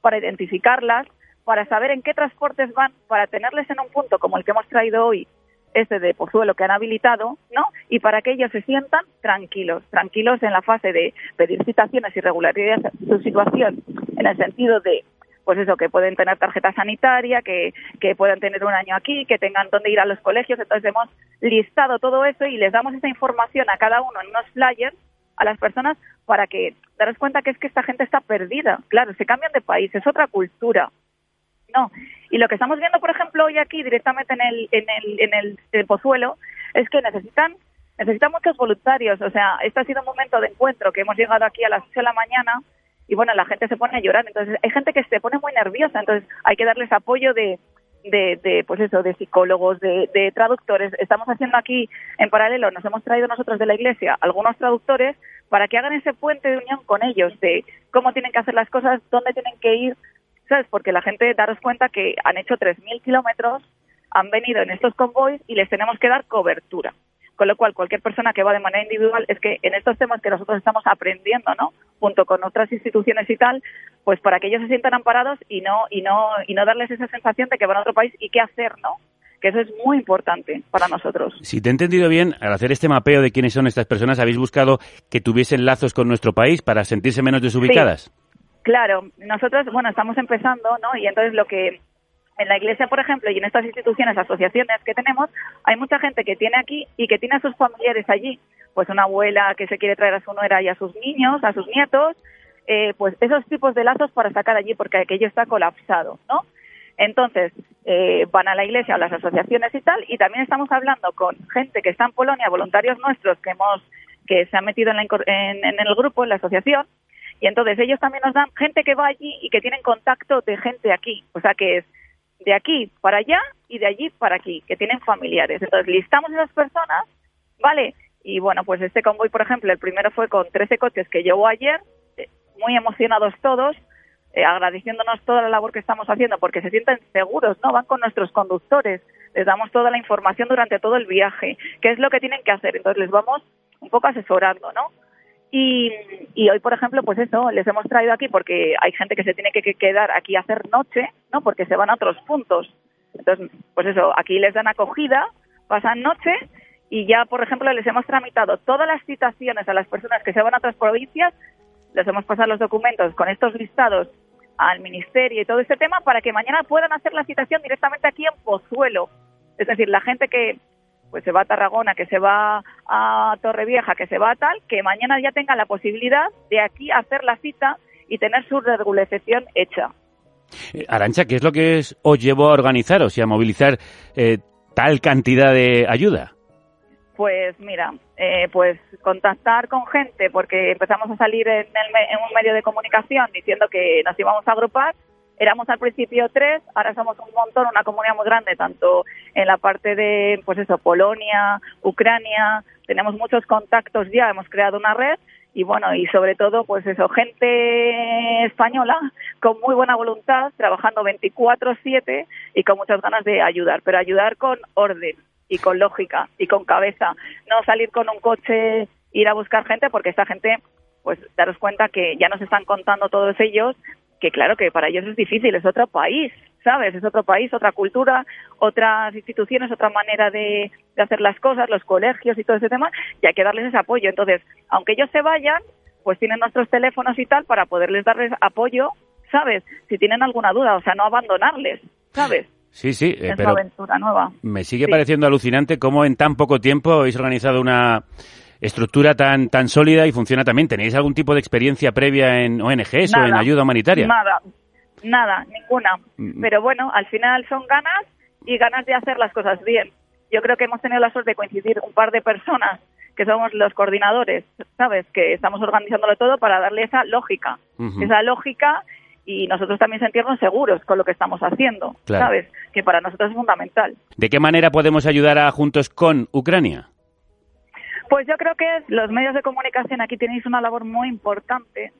para identificarlas, para saber en qué transportes van, para tenerles en un punto como el que hemos traído hoy, este de Pozuelo que han habilitado, ¿no? Y para que ellos se sientan tranquilos, tranquilos en la fase de pedir citaciones y regularidad su situación, en el sentido de, pues eso, que pueden tener tarjeta sanitaria, que, que puedan tener un año aquí, que tengan dónde ir a los colegios. Entonces hemos listado todo eso y les damos esa información a cada uno en unos flyers a las personas para que daros cuenta que es que esta gente está perdida. Claro, se cambian de país, es otra cultura. No. Y lo que estamos viendo, por ejemplo, hoy aquí directamente en el, en el, en el, Pozuelo es que necesitan necesitan muchos voluntarios. O sea, este ha sido un momento de encuentro que hemos llegado aquí a las 8 de la mañana y bueno, la gente se pone a llorar. Entonces, hay gente que se pone muy nerviosa. Entonces, hay que darles apoyo de, de, de, pues eso, de psicólogos, de, de, traductores. Estamos haciendo aquí en paralelo, nos hemos traído nosotros de la iglesia algunos traductores para que hagan ese puente de unión con ellos, de cómo tienen que hacer las cosas, dónde tienen que ir, ¿sabes? Porque la gente, daros cuenta que han hecho 3.000 kilómetros, han venido en estos convoys y les tenemos que dar cobertura. Con lo cual, cualquier persona que va de manera individual, es que en estos temas que nosotros estamos aprendiendo, ¿no? Junto con otras instituciones y tal, pues para que ellos se sientan amparados y no, y no, y no darles esa sensación de que van a otro país y qué hacer, ¿no? que eso es muy importante para nosotros. Si te he entendido bien, al hacer este mapeo de quiénes son estas personas, habéis buscado que tuviesen lazos con nuestro país para sentirse menos desubicadas. Claro, nosotros, bueno, estamos empezando, ¿no? Y entonces lo que en la iglesia, por ejemplo, y en estas instituciones, asociaciones que tenemos, hay mucha gente que tiene aquí y que tiene a sus familiares allí. Pues una abuela que se quiere traer a su nuera y a sus niños, a sus nietos, eh, pues esos tipos de lazos para sacar allí porque aquello está colapsado, ¿no? Entonces, eh, van a la iglesia, a las asociaciones y tal, y también estamos hablando con gente que está en Polonia, voluntarios nuestros que hemos que se han metido en, en el grupo, en la asociación, y entonces ellos también nos dan gente que va allí y que tienen contacto de gente aquí, o sea que es de aquí para allá y de allí para aquí, que tienen familiares. Entonces listamos esas personas, ¿vale? Y bueno, pues este convoy, por ejemplo, el primero fue con 13 coches que llevó ayer, eh, muy emocionados todos, eh, agradeciéndonos toda la labor que estamos haciendo porque se sienten seguros, ¿no? Van con nuestros conductores, les damos toda la información durante todo el viaje, qué es lo que tienen que hacer. Entonces les vamos un poco asesorando, ¿no? Y, y, hoy, por ejemplo, pues eso, les hemos traído aquí porque hay gente que se tiene que quedar aquí a hacer noche, ¿no? Porque se van a otros puntos. Entonces, pues eso, aquí les dan acogida, pasan noche y ya, por ejemplo, les hemos tramitado todas las citaciones a las personas que se van a otras provincias, les hemos pasado los documentos con estos listados al ministerio y todo este tema para que mañana puedan hacer la citación directamente aquí en Pozuelo. Es decir, la gente que pues se va a Tarragona, que se va a Torrevieja, que se va a tal, que mañana ya tenga la posibilidad de aquí hacer la cita y tener su regularización hecha. Eh, Arancha, ¿qué es lo que os llevó a organizaros y a movilizar eh, tal cantidad de ayuda? Pues mira, eh, pues contactar con gente, porque empezamos a salir en, en un medio de comunicación diciendo que nos íbamos a agrupar éramos al principio tres, ahora somos un montón, una comunidad muy grande, tanto en la parte de, pues eso, Polonia, Ucrania, tenemos muchos contactos ya, hemos creado una red y bueno, y sobre todo, pues eso, gente española con muy buena voluntad, trabajando 24/7 y con muchas ganas de ayudar, pero ayudar con orden y con lógica y con cabeza, no salir con un coche, ir a buscar gente, porque esta gente pues daros cuenta que ya nos están contando todos ellos que claro que para ellos es difícil, es otro país, ¿sabes? Es otro país, otra cultura, otras instituciones, otra manera de, hacer las cosas, los colegios y todo ese tema, y hay que darles ese apoyo. Entonces, aunque ellos se vayan, pues tienen nuestros teléfonos y tal para poderles darles apoyo, ¿sabes? Si tienen alguna duda, o sea, no abandonarles, ¿sabes? Sí, sí, eh, pero aventura nueva. me sigue pareciendo alucinante cómo en tan poco tiempo habéis organizado una estructura tan, tan sólida y funciona también. ¿Tenéis algún tipo de experiencia previa en ONGs o en ayuda humanitaria? Nada, nada, ninguna. Mm. Pero bueno, al final son ganas y ganas de hacer las cosas bien. Yo creo que hemos tenido la suerte de coincidir un par de personas que somos los coordinadores, ¿sabes? Que estamos organizándolo todo para darle esa lógica, esa lógica y nosotros también sentirnos seguros con lo que estamos haciendo, Claro. ¿sabes? Que para nosotros es fundamental. ¿De qué manera podemos ayudar a Juntos con Ucrania? Pues yo creo que los medios de comunicación aquí tenéis una labor muy importante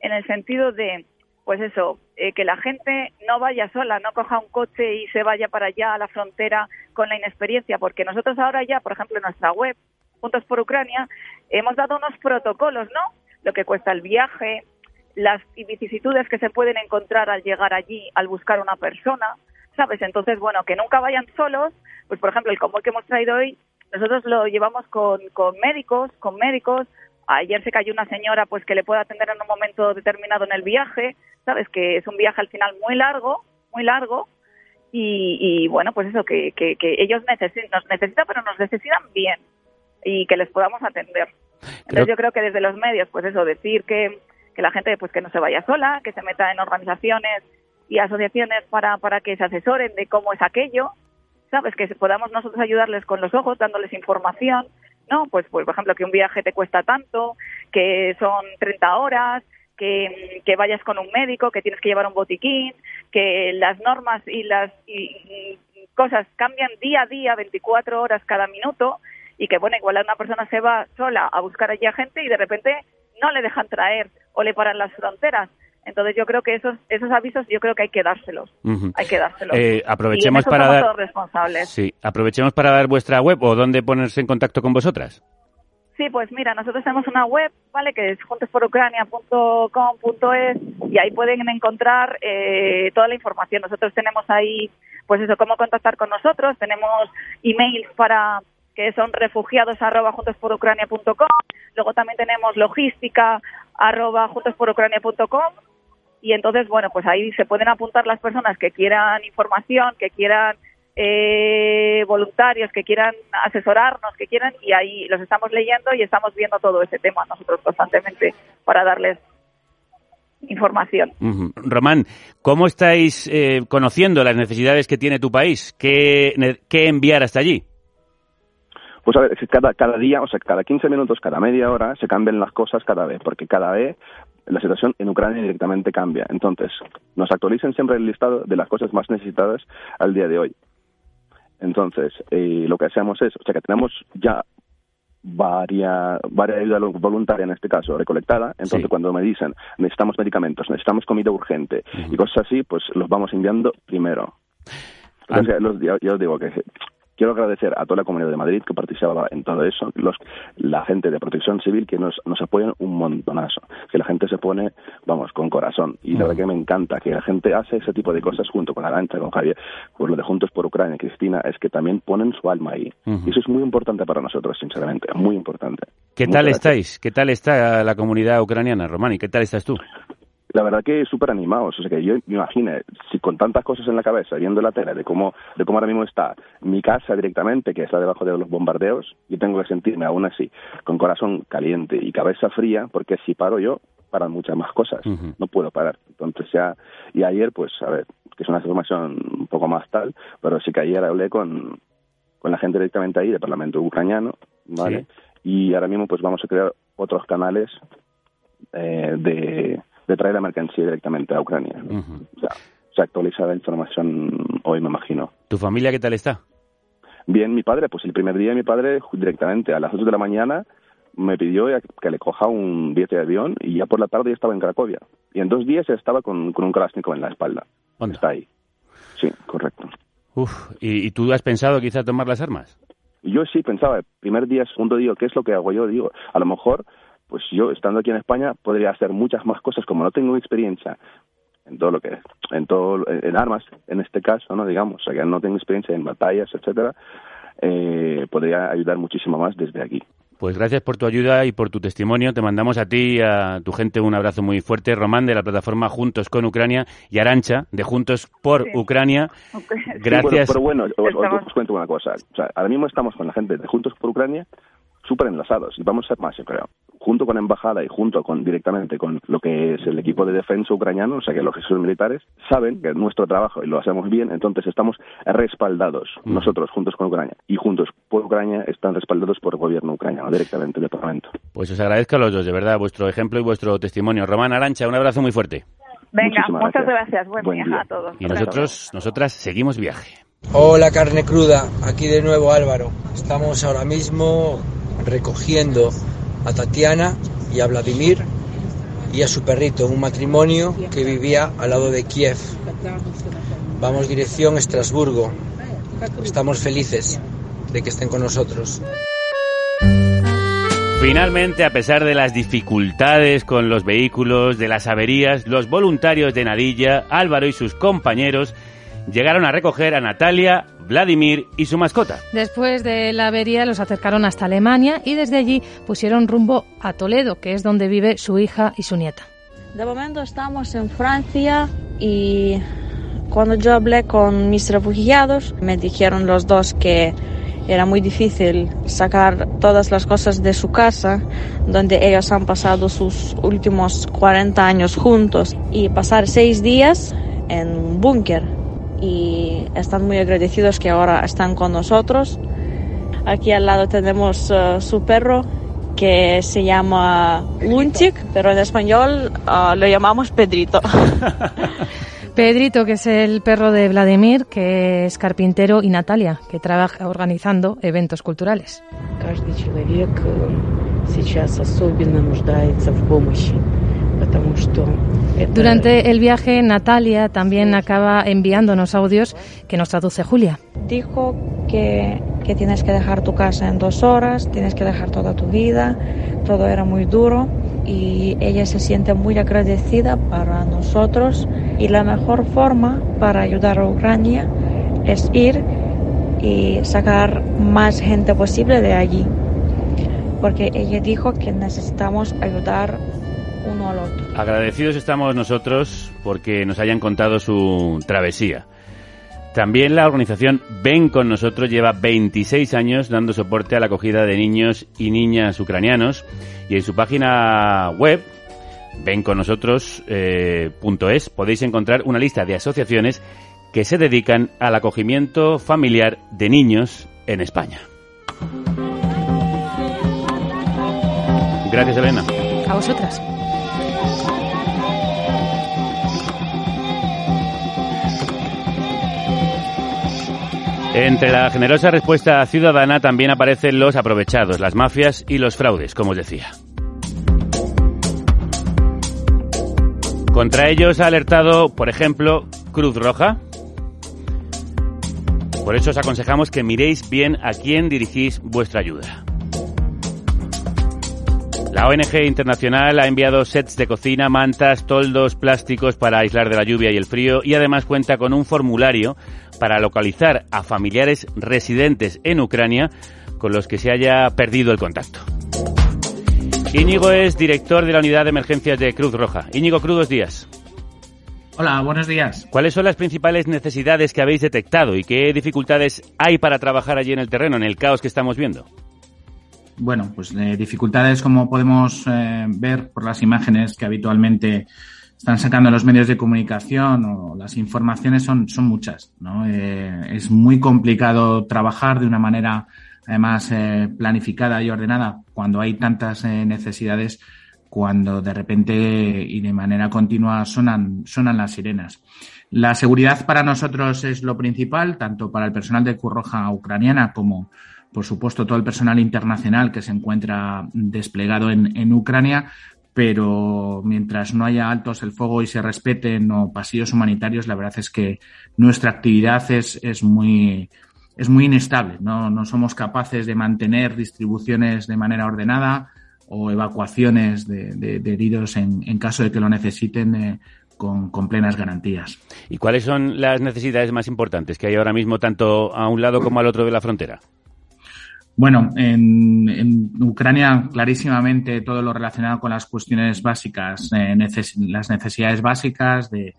en el sentido de, pues eso, eh, que la gente no vaya sola, no coja un coche y se vaya para allá a la frontera con la inexperiencia, porque nosotros ahora ya, por ejemplo, en nuestra web, Juntos por Ucrania, hemos dado unos protocolos, ¿no? Lo que cuesta el viaje, las vicisitudes que se pueden encontrar al llegar allí, al buscar una persona, ¿sabes? Entonces, bueno, que nunca vayan solos, pues por ejemplo, el convoy que hemos traído hoy, nosotros lo llevamos con, con médicos, con médicos, ayer se cayó una señora pues que le puede atender en un momento determinado en el viaje, ¿sabes? Que es un viaje al final muy largo, muy largo, y, y, bueno, pues eso, que, que, que ellos necesitan, nos necesitan, pero nos necesitan bien y que les podamos atender. Entonces yo creo que desde los medios, pues eso, decir que, que la gente pues que no se vaya sola, que se meta en organizaciones y asociaciones para, para que se asesoren de cómo es aquello, ¿sabes? Que podamos nosotros ayudarles con los ojos, dándoles información, ¿no? Pues, pues por ejemplo, que un viaje te cuesta tanto, que son 30 horas, que, vayas con un médico, que tienes que llevar un botiquín, que las normas y las y cosas cambian día a día, 24 horas cada minuto, y que, bueno, igual una persona se va sola a buscar allí a gente y de repente no le dejan traer o le paran las fronteras. Entonces yo creo que esos esos avisos yo creo que hay que dárselos, hay que dárselos. Eh, Y en aprovechemos eso para somos dar- todos responsables. Sí, aprovechemos para dar vuestra web o dónde ponerse en contacto con vosotras. Sí, pues mira, nosotros tenemos una web, ¿vale? Que es juntosporucrania.com.es y ahí pueden encontrar eh, toda la información. Nosotros tenemos ahí, pues eso, cómo contactar con nosotros. Tenemos emails para que son refugiados arroba juntosporucrania.com. Luego también tenemos logística arroba juntosporucrania.com. Y entonces, bueno, pues ahí se pueden apuntar las personas que quieran información, que quieran eh, voluntarios, que quieran asesorarnos, que quieran, y ahí los estamos leyendo y estamos viendo todo ese tema nosotros constantemente para darles información. Román, ¿cómo estáis eh, conociendo las necesidades que tiene tu país? ¿Qué, qué enviar hasta allí? Pues a ver, cada, cada día, o sea, cada 15 minutos, cada media hora, se cambian las cosas cada vez, porque cada vez la situación en Ucrania directamente cambia. Entonces, nos actualicen siempre el listado de las cosas más necesitadas al día de hoy. Entonces, eh, lo que hacemos es, o sea, que tenemos ya varia, varia ayuda voluntaria en este caso recolectada. Entonces, Sí. cuando me dicen necesitamos medicamentos, necesitamos comida urgente y cosas así, pues los vamos enviando primero. Entonces, los- yo, yo digo que quiero agradecer a toda la comunidad de Madrid que participaba en todo eso, los, la gente de protección civil que nos, nos apoyan un montonazo, que la gente se pone, vamos, con corazón. Y la verdad que me encanta que la gente hace ese tipo de cosas junto con Arancha, con Javier, pues lo de Juntos por Ucrania, Cristina, es que también ponen su alma ahí. Y eso es muy importante para nosotros, sinceramente, muy importante. ¿Qué Muchas tal gracias. estáis? ¿Qué tal está la comunidad ucraniana, Román? ¿Y qué tal estás tú? La verdad que súper animados. O sea, que yo me imagino, si con tantas cosas en la cabeza, viendo la tele de cómo, de cómo ahora mismo está mi casa directamente, que está debajo de los bombardeos, yo tengo que sentirme aún así, con corazón caliente y cabeza fría, porque si paro yo, paran muchas más cosas. No puedo parar. Entonces ya, y ayer, pues, a ver, que es una información un poco más tal, pero sí que ayer hablé con, con la gente directamente ahí del Parlamento ucraniano, ¿vale? Y ahora mismo, pues, vamos a crear otros canales eh, de, de traer la mercancía directamente a Ucrania. O sea, se actualiza la información hoy, me imagino. ¿Tu familia qué tal está? Bien, mi padre, pues el primer día mi padre directamente a las 8 de la mañana me pidió que le coja un billete de avión y ya por la tarde ya estaba en Cracovia. Y en dos días ya estaba con, con un Kalashnikov en la espalda. Está ahí. Sí, correcto. Uf, ¿y, y tú has pensado quizá tomar las armas? Yo sí pensaba, el primer día, segundo día, ¿qué es lo que hago yo? Digo, a lo mejor, pues yo estando aquí en España podría hacer muchas más cosas, como no tengo experiencia en todo lo que en todo en armas en este caso no digamos o sea que no tengo experiencia en batallas etcétera eh, podría ayudar muchísimo más desde aquí Pues gracias por tu ayuda y por tu testimonio. Te mandamos a ti y a tu gente un abrazo muy fuerte. Román, de la plataforma Juntos con Ucrania, y Arancha, de Juntos por Ucrania. Gracias. Sí, bueno, pero bueno os, os- os cuento una cosa o sea ahora mismo estamos con la gente de Juntos por Ucrania súper enlazados y vamos a ser más, yo creo. Junto con la embajada y junto con directamente con lo que es el equipo de defensa ucraniano, o sea que los jefes militares saben que nuestro trabajo y lo hacemos bien, entonces estamos respaldados Mm. nosotros juntos con Ucrania y juntos por Ucrania están respaldados por el gobierno ucraniano directamente del Parlamento. Pues os agradezco a los dos, de verdad, vuestro ejemplo y vuestro testimonio. Román Arancha, un abrazo muy fuerte. Venga, Muchísimas muchas gracias. gracias. Buen, Buen día día. a todos. Y nosotros, nosotras seguimos viaje. Hola carne cruda, aquí de nuevo Álvaro. Estamos ahora mismo recogiendo a Tatiana y a Vladimir y a su perrito, un matrimonio que vivía al lado de Kiev. Vamos dirección Estrasburgo. Estamos felices de que estén con nosotros. Finalmente, a pesar de las dificultades con los vehículos, de las averías, los voluntarios de Nadilla, Álvaro y sus compañeros llegaron a recoger a Natalia, Vladimir y su mascota. Después de la avería los acercaron hasta Alemania y desde allí pusieron rumbo a Toledo, que es donde vive su hija y su nieta. De momento estamos en Francia y cuando yo hablé con mis refugiados me dijeron los dos que era muy difícil sacar todas las cosas de su casa, donde ellos han pasado sus últimos 40 años juntos, y pasar seis días en un búnker Y están muy agradecidos que ahora están con nosotros. Aquí al lado tenemos eh, su perro que se llama Lunchik, pero en español ah, lo llamamos Pedrito. Pedrito, que es el perro de Vladimir, que es carpintero, y Natalia, que trabaja organizando eventos culturales. Каждый человек э, сейчас особенно нуждается в помощи, gusto. Eh, durante el viaje, Natalia también acaba enviándonos audios que nos traduce Julia. Dijo que, que tienes que dejar tu casa en dos horas, tienes que dejar toda tu vida, todo era muy duro y ella se siente muy agradecida para nosotros y la mejor forma para ayudar a Ucrania es ir y sacar más gente posible de allí porque ella dijo que necesitamos ayudar Agradecidos estamos nosotros porque nos hayan contado su travesía. También la organización Ven con nosotros lleva 26 años dando soporte a la acogida de niños y niñas ucranianos y en su página web venconnosotros.es eh, podéis encontrar una lista de asociaciones que se dedican al acogimiento familiar de niños en España. Gracias, Elena. Entre la generosa respuesta ciudadana también aparecen los aprovechados, las mafias y los fraudes, como os decía. Contra ellos ha alertado, por ejemplo, Cruz Roja. Por eso os aconsejamos que miréis bien a quién dirigís vuestra ayuda. La ONG internacional ha enviado sets de cocina, mantas, toldos, plásticos para aislar de la lluvia y el frío y además cuenta con un formulario para localizar a familiares residentes en Ucrania con los que se haya perdido el contacto. Íñigo es director de la unidad de emergencias de Cruz Roja. Íñigo, crudos días. Hola, buenos días. ¿Cuáles son las principales necesidades que habéis detectado y qué dificultades hay para trabajar allí en el terreno, en el caos que estamos viendo? Bueno, pues eh, dificultades como podemos eh, ver por las imágenes que habitualmente están sacando los medios de comunicación o las informaciones son, son muchas. ¿no? Eh, es muy complicado trabajar de una manera además eh, planificada y ordenada cuando hay tantas eh, necesidades, cuando de repente y de manera continua sonan, sonan las sirenas. La seguridad para nosotros es lo principal, tanto para el personal de Cruz Roja ucraniana como por supuesto, todo el personal internacional que se encuentra desplegado en, en, Ucrania, pero mientras no haya altos el fuego y se respeten o pasillos humanitarios, la verdad es que nuestra actividad es, es muy es muy inestable. ¿no? no somos capaces de mantener distribuciones de manera ordenada o evacuaciones de, de, de heridos en, en, caso de que lo necesiten eh, con, con, plenas garantías. ¿Y cuáles son las necesidades más importantes que hay ahora mismo tanto a un lado como al otro de la frontera? Bueno, en, en, Ucrania clarísimamente todo lo relacionado con las cuestiones básicas, eh, las necesidades básicas de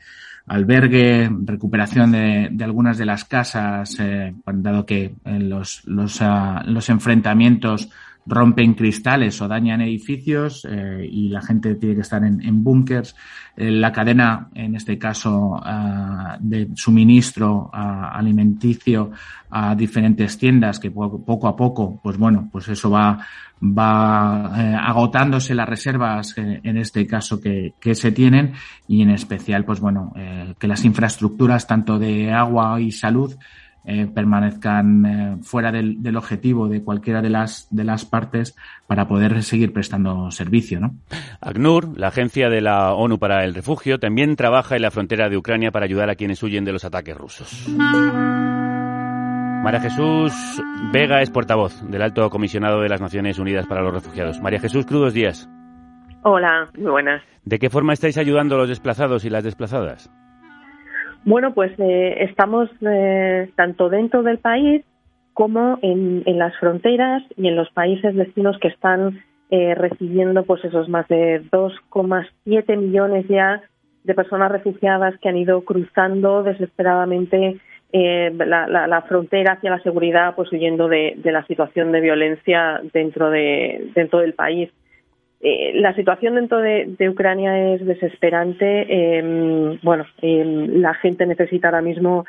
albergue, recuperación de, de algunas de las casas, eh, dado que eh, los, los, uh, los, enfrentamientos rompen cristales o dañan edificios eh, y la gente tiene que estar en, en búnkers. Eh, la cadena, en este caso, ah, de suministro ah, alimenticio a diferentes tiendas que poco, a poco, pues bueno, pues eso va, va eh, agotándose las reservas en este caso que, que, se tienen y en especial, pues bueno, que las infraestructuras tanto de agua y salud eh, permanezcan eh, fuera del, del, objetivo de cualquiera de las, de las partes para poder seguir prestando servicio. ¿no? ACNUR, la agencia de la ONU para el refugio, también trabaja en la frontera de Ucrania para ayudar a quienes huyen de los ataques rusos. María Jesús Vega es portavoz del Alto Comisionado de las Naciones Unidas para los Refugiados. María Jesús, crudos días. Hola, muy buenas. ¿De qué forma estáis ayudando a los desplazados y las desplazadas? Bueno, pues eh, estamos eh, tanto dentro del país como en, las fronteras y en los países vecinos que están eh, recibiendo pues esos más de 2,7 millones ya de personas refugiadas que han ido cruzando desesperadamente eh, la, la, la, frontera hacia la seguridad, pues huyendo de, de la situación de violencia dentro de dentro del país. Eh, la situación dentro de, Ucrania es desesperante. Eh, bueno, eh, la gente necesita ahora mismo,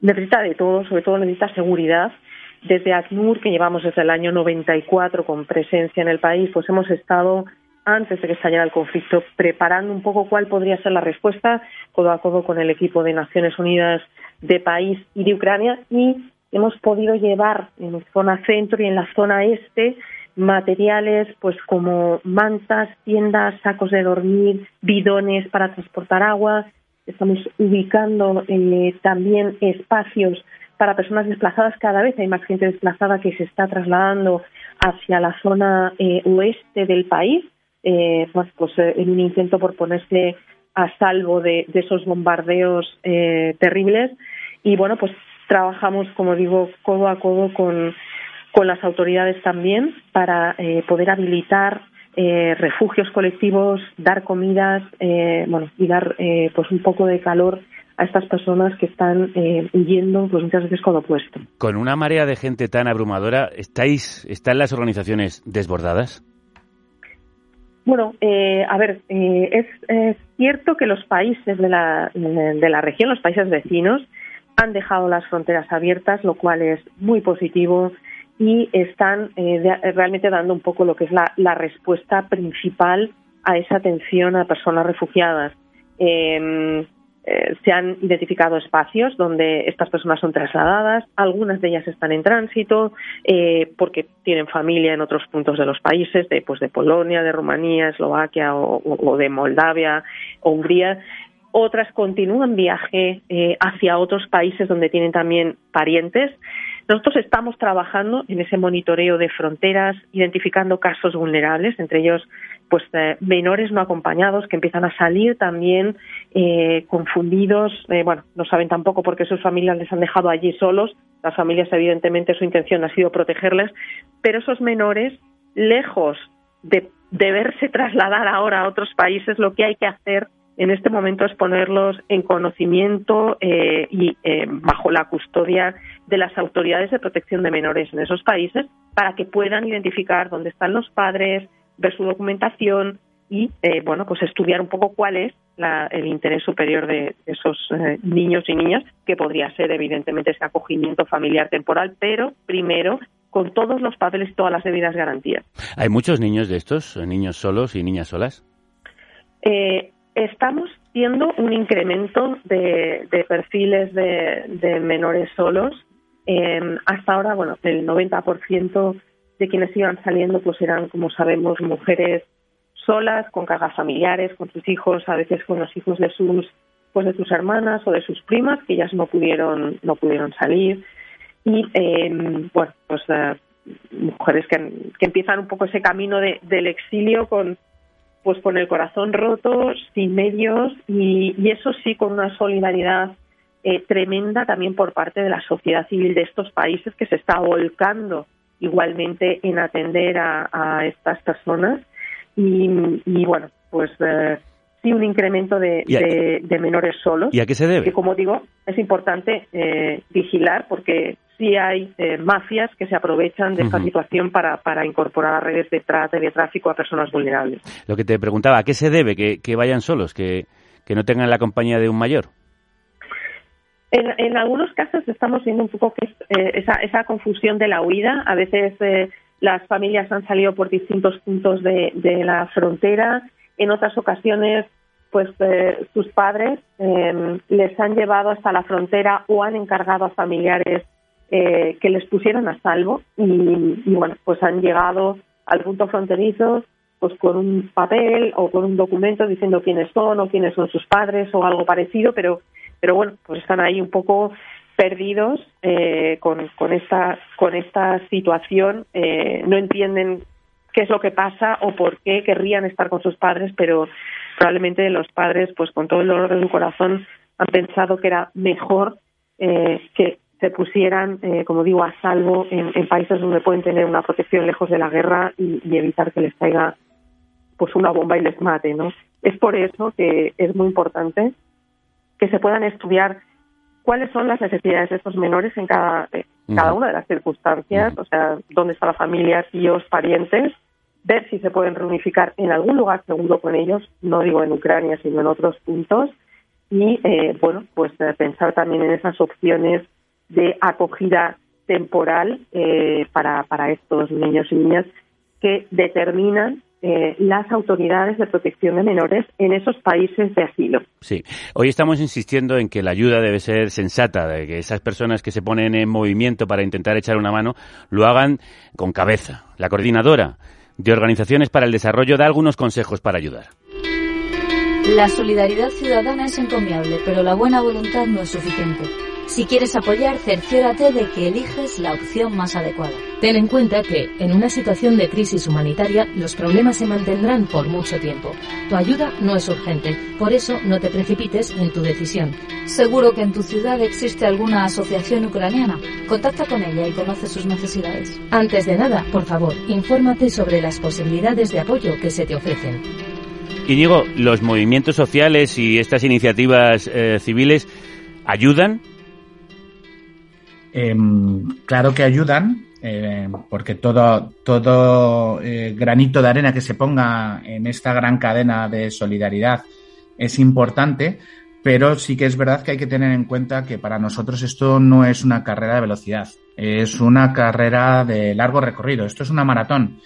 necesita de todo, sobre todo necesita seguridad. Desde ACNUR, que llevamos desde el año 94 con presencia en el país, pues hemos estado, antes de que estallara el conflicto, preparando un poco cuál podría ser la respuesta, codo a codo con el equipo de Naciones Unidas de país y de Ucrania, y hemos podido llevar en zona centro y en la zona este materiales pues como mantas, tiendas, sacos de dormir, bidones para transportar agua. Estamos ubicando eh, también espacios para personas desplazadas. Cada vez hay más gente desplazada que se está trasladando hacia la zona eh, oeste del país, eh, pues, pues en un intento por ponerse a salvo de, de esos bombardeos terribles. Y bueno, pues trabajamos, como digo, codo a codo con con las autoridades también para eh, poder habilitar eh, refugios colectivos, dar comidas, eh, bueno, y dar eh, pues un poco de calor a estas personas que están eh, huyendo pues muchas veces con opuesto. Con una marea de gente tan abrumadora, ¿estáis, ¿están las organizaciones desbordadas? Bueno, eh, a ver, eh, es, es, cierto que los países de la, de la región, los países vecinos, han dejado las fronteras abiertas, lo cual es muy positivo y están eh, de, realmente dando un poco lo que es la, la, respuesta principal a esa atención a personas refugiadas. Eh, eh, se han identificado espacios donde estas personas son trasladadas, algunas de ellas están en tránsito eh, porque tienen familia en otros puntos de los países, de, pues de Polonia, de Rumanía, Eslovaquia o, de Moldavia Hungría. Otras continúan viaje eh, hacia otros países donde tienen también parientes nosotros estamos trabajando en ese monitoreo de fronteras, identificando casos vulnerables, entre ellos pues eh, menores no acompañados que empiezan a salir también eh, confundidos, eh, bueno, no saben tampoco por qué sus familias les han dejado allí solos. Las familias, evidentemente, su intención ha sido protegerles, pero esos menores, lejos de, de verse trasladar ahora a otros países, lo que hay que hacer en este momento es ponerlos en conocimiento eh, y eh, bajo la custodia de las autoridades de protección de menores en esos países para que puedan identificar dónde están los padres, ver su documentación y eh, bueno pues estudiar un poco cuál es la, el interés superior de esos eh, niños y niñas que podría ser evidentemente ese acogimiento familiar temporal pero primero con todos los papeles y todas las debidas garantías. ¿Hay muchos niños de estos, niños solos y niñas solas? Eh, estamos viendo un incremento de, perfiles de, de, menores solos. Eh, hasta ahora, bueno, el 90% de quienes iban saliendo pues eran, como sabemos, mujeres solas, con cargas familiares, con sus hijos, a veces con los hijos de sus pues de sus hermanas o de sus primas que ellas no pudieron no pudieron salir y eh, bueno pues uh, mujeres que, que empiezan un poco ese camino de, del exilio con pues con el corazón roto, sin medios y, y eso sí con una solidaridad eh, tremenda también por parte de la sociedad civil de estos países que se está volcando igualmente en atender a, a estas personas. Y, y, bueno pues eh, sí un incremento de, ¿Y a- de- de menores solos. ¿Y a qué se debe? Que, como digo, es importante eh, vigilar porque sí hay eh, mafias que se aprovechan de esta situación para, para incorporar a redes de trata y de tráfico a personas vulnerables. Lo que te preguntaba, ¿a qué se debe que, que vayan solos, que, que no tengan la compañía de un mayor? En, en algunos casos estamos viendo un poco que es, eh, esa, esa confusión de la huida. A veces eh, las familias han salido por distintos puntos de, de la frontera. En otras ocasiones, pues eh, sus padres eh, les han llevado hasta la frontera o han encargado a familiares eh, que les pusieran a salvo y, y, bueno, pues han llegado al punto fronterizo pues con un papel o con un documento diciendo quiénes son o quiénes son sus padres o algo parecido, pero pero bueno, pues están ahí un poco perdidos eh, con, con esta con esta situación, eh, no entienden qué es lo que pasa o por qué querrían estar con sus padres, pero probablemente los padres, pues con todo el dolor de su corazón, han pensado que era mejor eh, que se pusieran, eh, como digo, a salvo en, en países donde pueden tener una protección lejos de la guerra y, y evitar que les caiga pues una bomba y les mate, ¿no? Es por eso que es muy importante que se puedan estudiar cuáles son las necesidades de estos menores en cada, eh, cada una de las circunstancias, o sea, dónde está la familia, tíos, parientes, ver si se pueden reunificar en algún lugar seguro con ellos, no digo en Ucrania, sino en otros puntos, y, eh, bueno, pues eh, pensar también en esas opciones de acogida temporal eh, para, para estos niños y niñas que determinan eh, las autoridades de protección de menores en esos países de asilo. Sí. Hoy estamos insistiendo en que la ayuda debe ser sensata, de que esas personas que se ponen en movimiento para intentar echar una mano lo hagan con cabeza. La coordinadora de Organizaciones para el Desarrollo da algunos consejos para ayudar. La solidaridad ciudadana es encomiable, pero la buena voluntad no es suficiente. Si quieres apoyar, cerciórate de que eliges la opción más adecuada. Ten en cuenta que, en una situación de crisis humanitaria, los problemas se mantendrán por mucho tiempo. Tu ayuda no es urgente, por eso no te precipites en tu decisión. Seguro que en tu ciudad existe alguna asociación ucraniana. Contacta con ella y conoce sus necesidades. Antes de nada, por favor, infórmate sobre las posibilidades de apoyo que se te ofrecen. Íñigo, ¿los movimientos sociales y estas iniciativas eh, civiles ayudan? Em, claro que ayudan, eh, porque todo, todo eh, granito de arena que se ponga en esta gran cadena de solidaridad es importante, pero sí que es verdad que hay que tener en cuenta que para nosotros esto no es una carrera de velocidad, es una carrera de largo recorrido, esto es una maratón.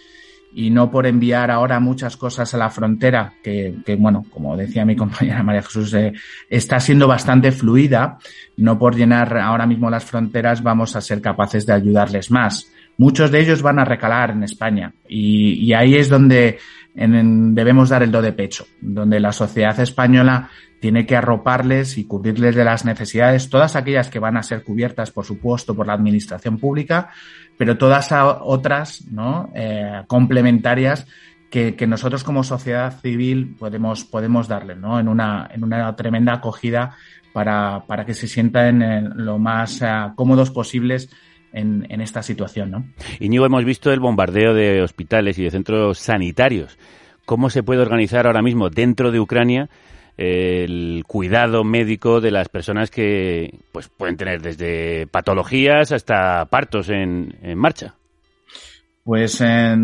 Y no por enviar ahora muchas cosas a la frontera, que, que bueno, como decía mi compañera María Jesús, eh, está siendo bastante fluida, no por llenar ahora mismo las fronteras vamos a ser capaces de ayudarles más. Muchos de ellos van a recalar en España y, ahí es donde debemos dar el do de pecho, donde la sociedad española tiene que arroparles y cubrirles de las necesidades, todas aquellas que van a ser cubiertas, por supuesto, por la administración pública, pero todas otras, ¿no? Eh, complementarias que, nosotros como sociedad civil podemos, podemos darle, ¿no? En una, en una tremenda acogida para, para que se sientan en lo más eh, cómodos posibles en, en esta situación, ¿no? Íñigo, hemos visto el bombardeo de hospitales y de centros sanitarios. ¿Cómo se puede organizar ahora mismo dentro de Ucrania el cuidado médico de las personas que pues pueden tener desde patologías hasta partos en, marcha? Pues eh,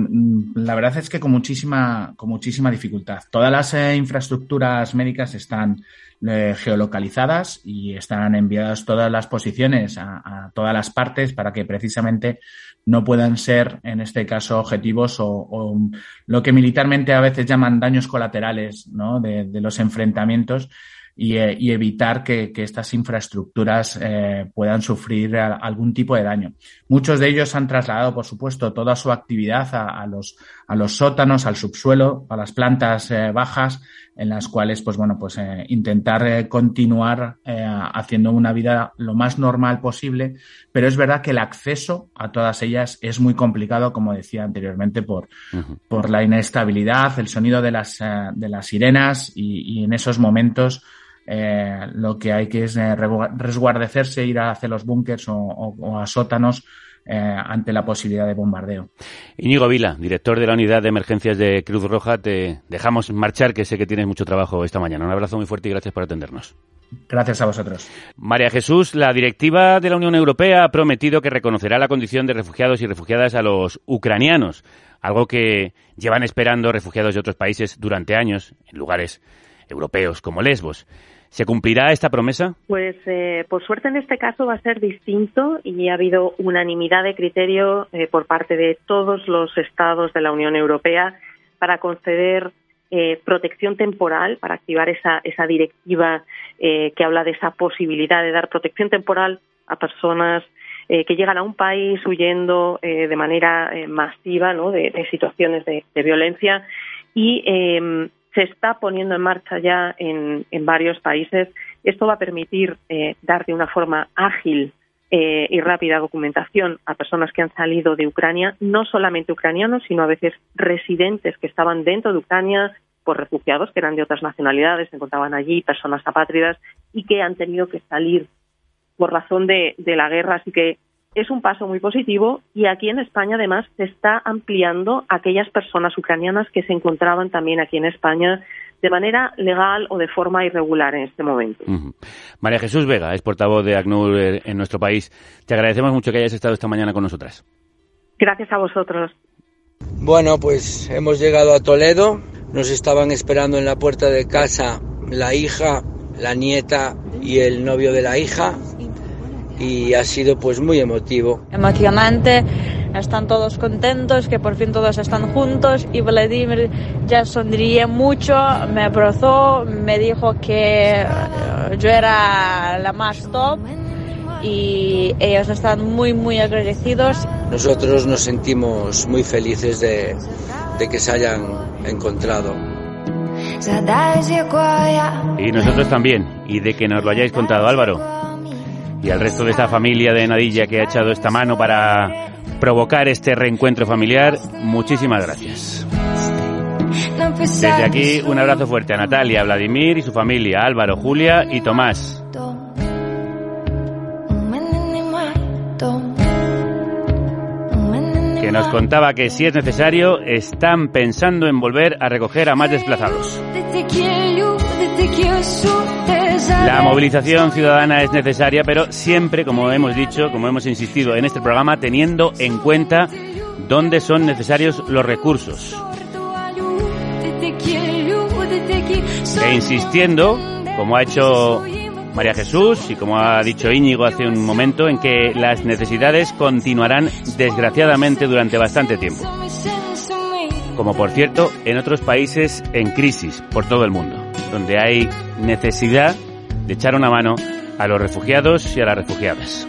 la verdad es que con muchísima, con muchísima dificultad. Todas las eh, infraestructuras médicas están eh, geolocalizadas y están enviadas todas las posiciones a, todas las partes para que precisamente no puedan ser, en este caso, objetivos o, lo que militarmente a veces llaman daños colaterales ¿no? de los enfrentamientos y, eh, y evitar que, que, estas infraestructuras eh, puedan sufrir a, algún tipo de daño. Muchos de ellos han trasladado, por supuesto, toda su actividad a, a los, a los sótanos, al subsuelo, a las plantas eh, bajas, en las cuales, pues bueno, pues eh, intentar continuar eh, haciendo una vida lo más normal posible, pero es verdad que el acceso a todas ellas es muy complicado, como decía anteriormente, por, uh -huh. por la inestabilidad, el sonido de las, de las sirenas y, y en esos momentos eh, lo que hay que es eh, resguardecerse, ir hacia los búnkers o, o, o, a sótanos eh, ante la posibilidad de bombardeo. Íñigo Vila, director de la Unidad de Emergencias de Cruz Roja, te dejamos marchar, que sé que tienes mucho trabajo esta mañana. Un abrazo muy fuerte y gracias por atendernos. Gracias a vosotros. María Jesús, la directiva de la Unión Europea ha prometido que reconocerá la condición de refugiados y refugiadas a los ucranianos, algo que llevan esperando refugiados de otros países durante años, en lugares europeos como Lesbos. ¿Se cumplirá esta promesa? Pues eh, por suerte en este caso va a ser distinto y ha habido unanimidad de criterio eh, por parte de todos los estados de la Unión Europea para conceder eh, protección temporal, para activar esa, esa directiva eh, que habla de esa posibilidad de dar protección temporal a personas eh, que llegan a un país huyendo de manera masiva ¿no? de, situaciones de, de violencia y eh, se está poniendo en marcha ya en, varios países. Esto va a permitir eh, dar de una forma ágil eh, y rápida documentación a personas que han salido de Ucrania, no solamente ucranianos, sino a veces residentes que estaban dentro de Ucrania por refugiados que eran de otras nacionalidades, se encontraban allí, personas apátridas y que han tenido que salir por razón de la guerra. Así que es un paso muy positivo y aquí en España además se está ampliando a aquellas personas ucranianas que se encontraban también aquí en España de manera legal o de forma irregular en este momento. María Jesús Vega es portavoz de ACNUR en nuestro país. Te agradecemos mucho que hayas estado esta mañana con nosotras. Gracias a vosotros. Bueno, pues hemos llegado a Toledo. Nos estaban esperando en la puerta de casa la hija, la nieta y el novio de la hija. Y ha sido pues muy emotivo. Emocionante, están todos contentos, que por fin todos están juntos y Vladimir ya sonríe mucho, me abrazó, me dijo que eh, yo era la más top y ellos están muy muy agradecidos. Nosotros nos sentimos muy felices de, de que se hayan encontrado. Y nosotros también, y de que nos lo hayáis contado Álvaro. Y al resto de esta familia de Nadilla que ha echado esta mano para provocar este reencuentro familiar, muchísimas gracias. Desde aquí, un abrazo fuerte a Natalia, Vladimir y su familia, Álvaro, Julia y Tomás. Que nos contaba que si es necesario, están pensando en volver a recoger a más desplazados. La movilización ciudadana es necesaria, pero siempre, como hemos dicho, como hemos insistido en este programa, teniendo en cuenta dónde son necesarios los recursos. E insistiendo, como ha hecho María Jesús y como ha dicho Íñigo hace un momento, en que las necesidades continuarán desgraciadamente durante bastante tiempo. Como por cierto, en otros países en crisis por todo el mundo, donde hay necesidad de echar una mano a los refugiados y a las refugiadas.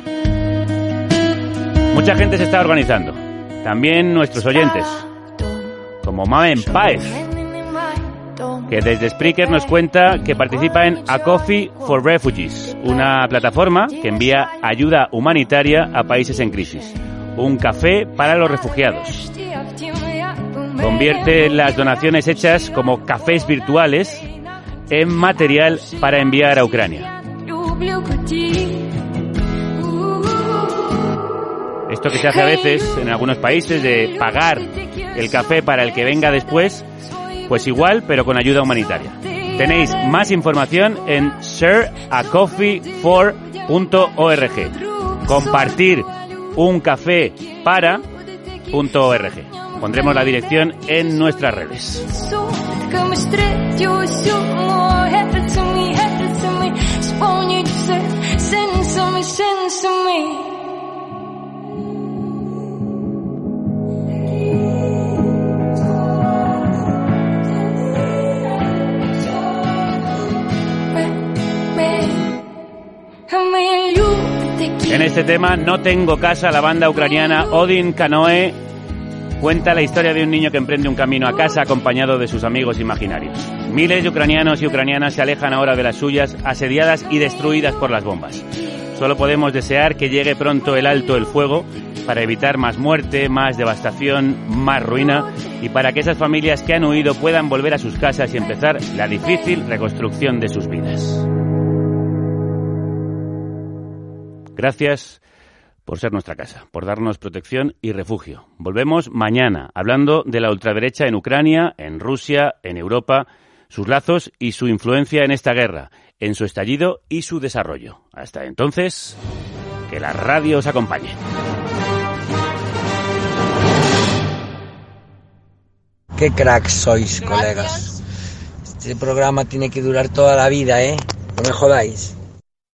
Mucha gente se está organizando, también nuestros oyentes, como Mamen Paez, que desde Spreaker nos cuenta que participa en A Coffee for Refugees, una plataforma que envía ayuda humanitaria a países en crisis. Un café para los refugiados. Convierte las donaciones hechas como cafés virtuales en material para enviar a Ucrania. Esto que se hace a veces en algunos países de pagar el café para el que venga después, pues igual, pero con ayuda humanitaria. Tenéis más información en shareacoffeefor.org. Compartir un café para.org. Pondremos la dirección en nuestras redes. En este tema, No tengo casa, la banda ucraniana Odin Canoe cuenta la historia de un niño que emprende un camino a casa acompañado de sus amigos imaginarios. Miles de ucranianos y ucranianas se alejan ahora de las suyas, asediadas y destruidas por las bombas. Solo podemos desear que llegue pronto el alto el fuego para evitar más muerte, más devastación, más ruina y para que esas familias que han huido puedan volver a sus casas y empezar la difícil reconstrucción de sus vidas. Gracias por ser nuestra casa, por darnos protección y refugio. Volvemos mañana hablando de la ultraderecha en Ucrania, en Rusia, en Europa, sus lazos y su influencia en esta guerra, en su estallido y su desarrollo. Hasta entonces, que la radio os acompañe. Qué cracks sois, colegas. Este programa tiene que durar toda la vida, ¿eh? No me jodáis.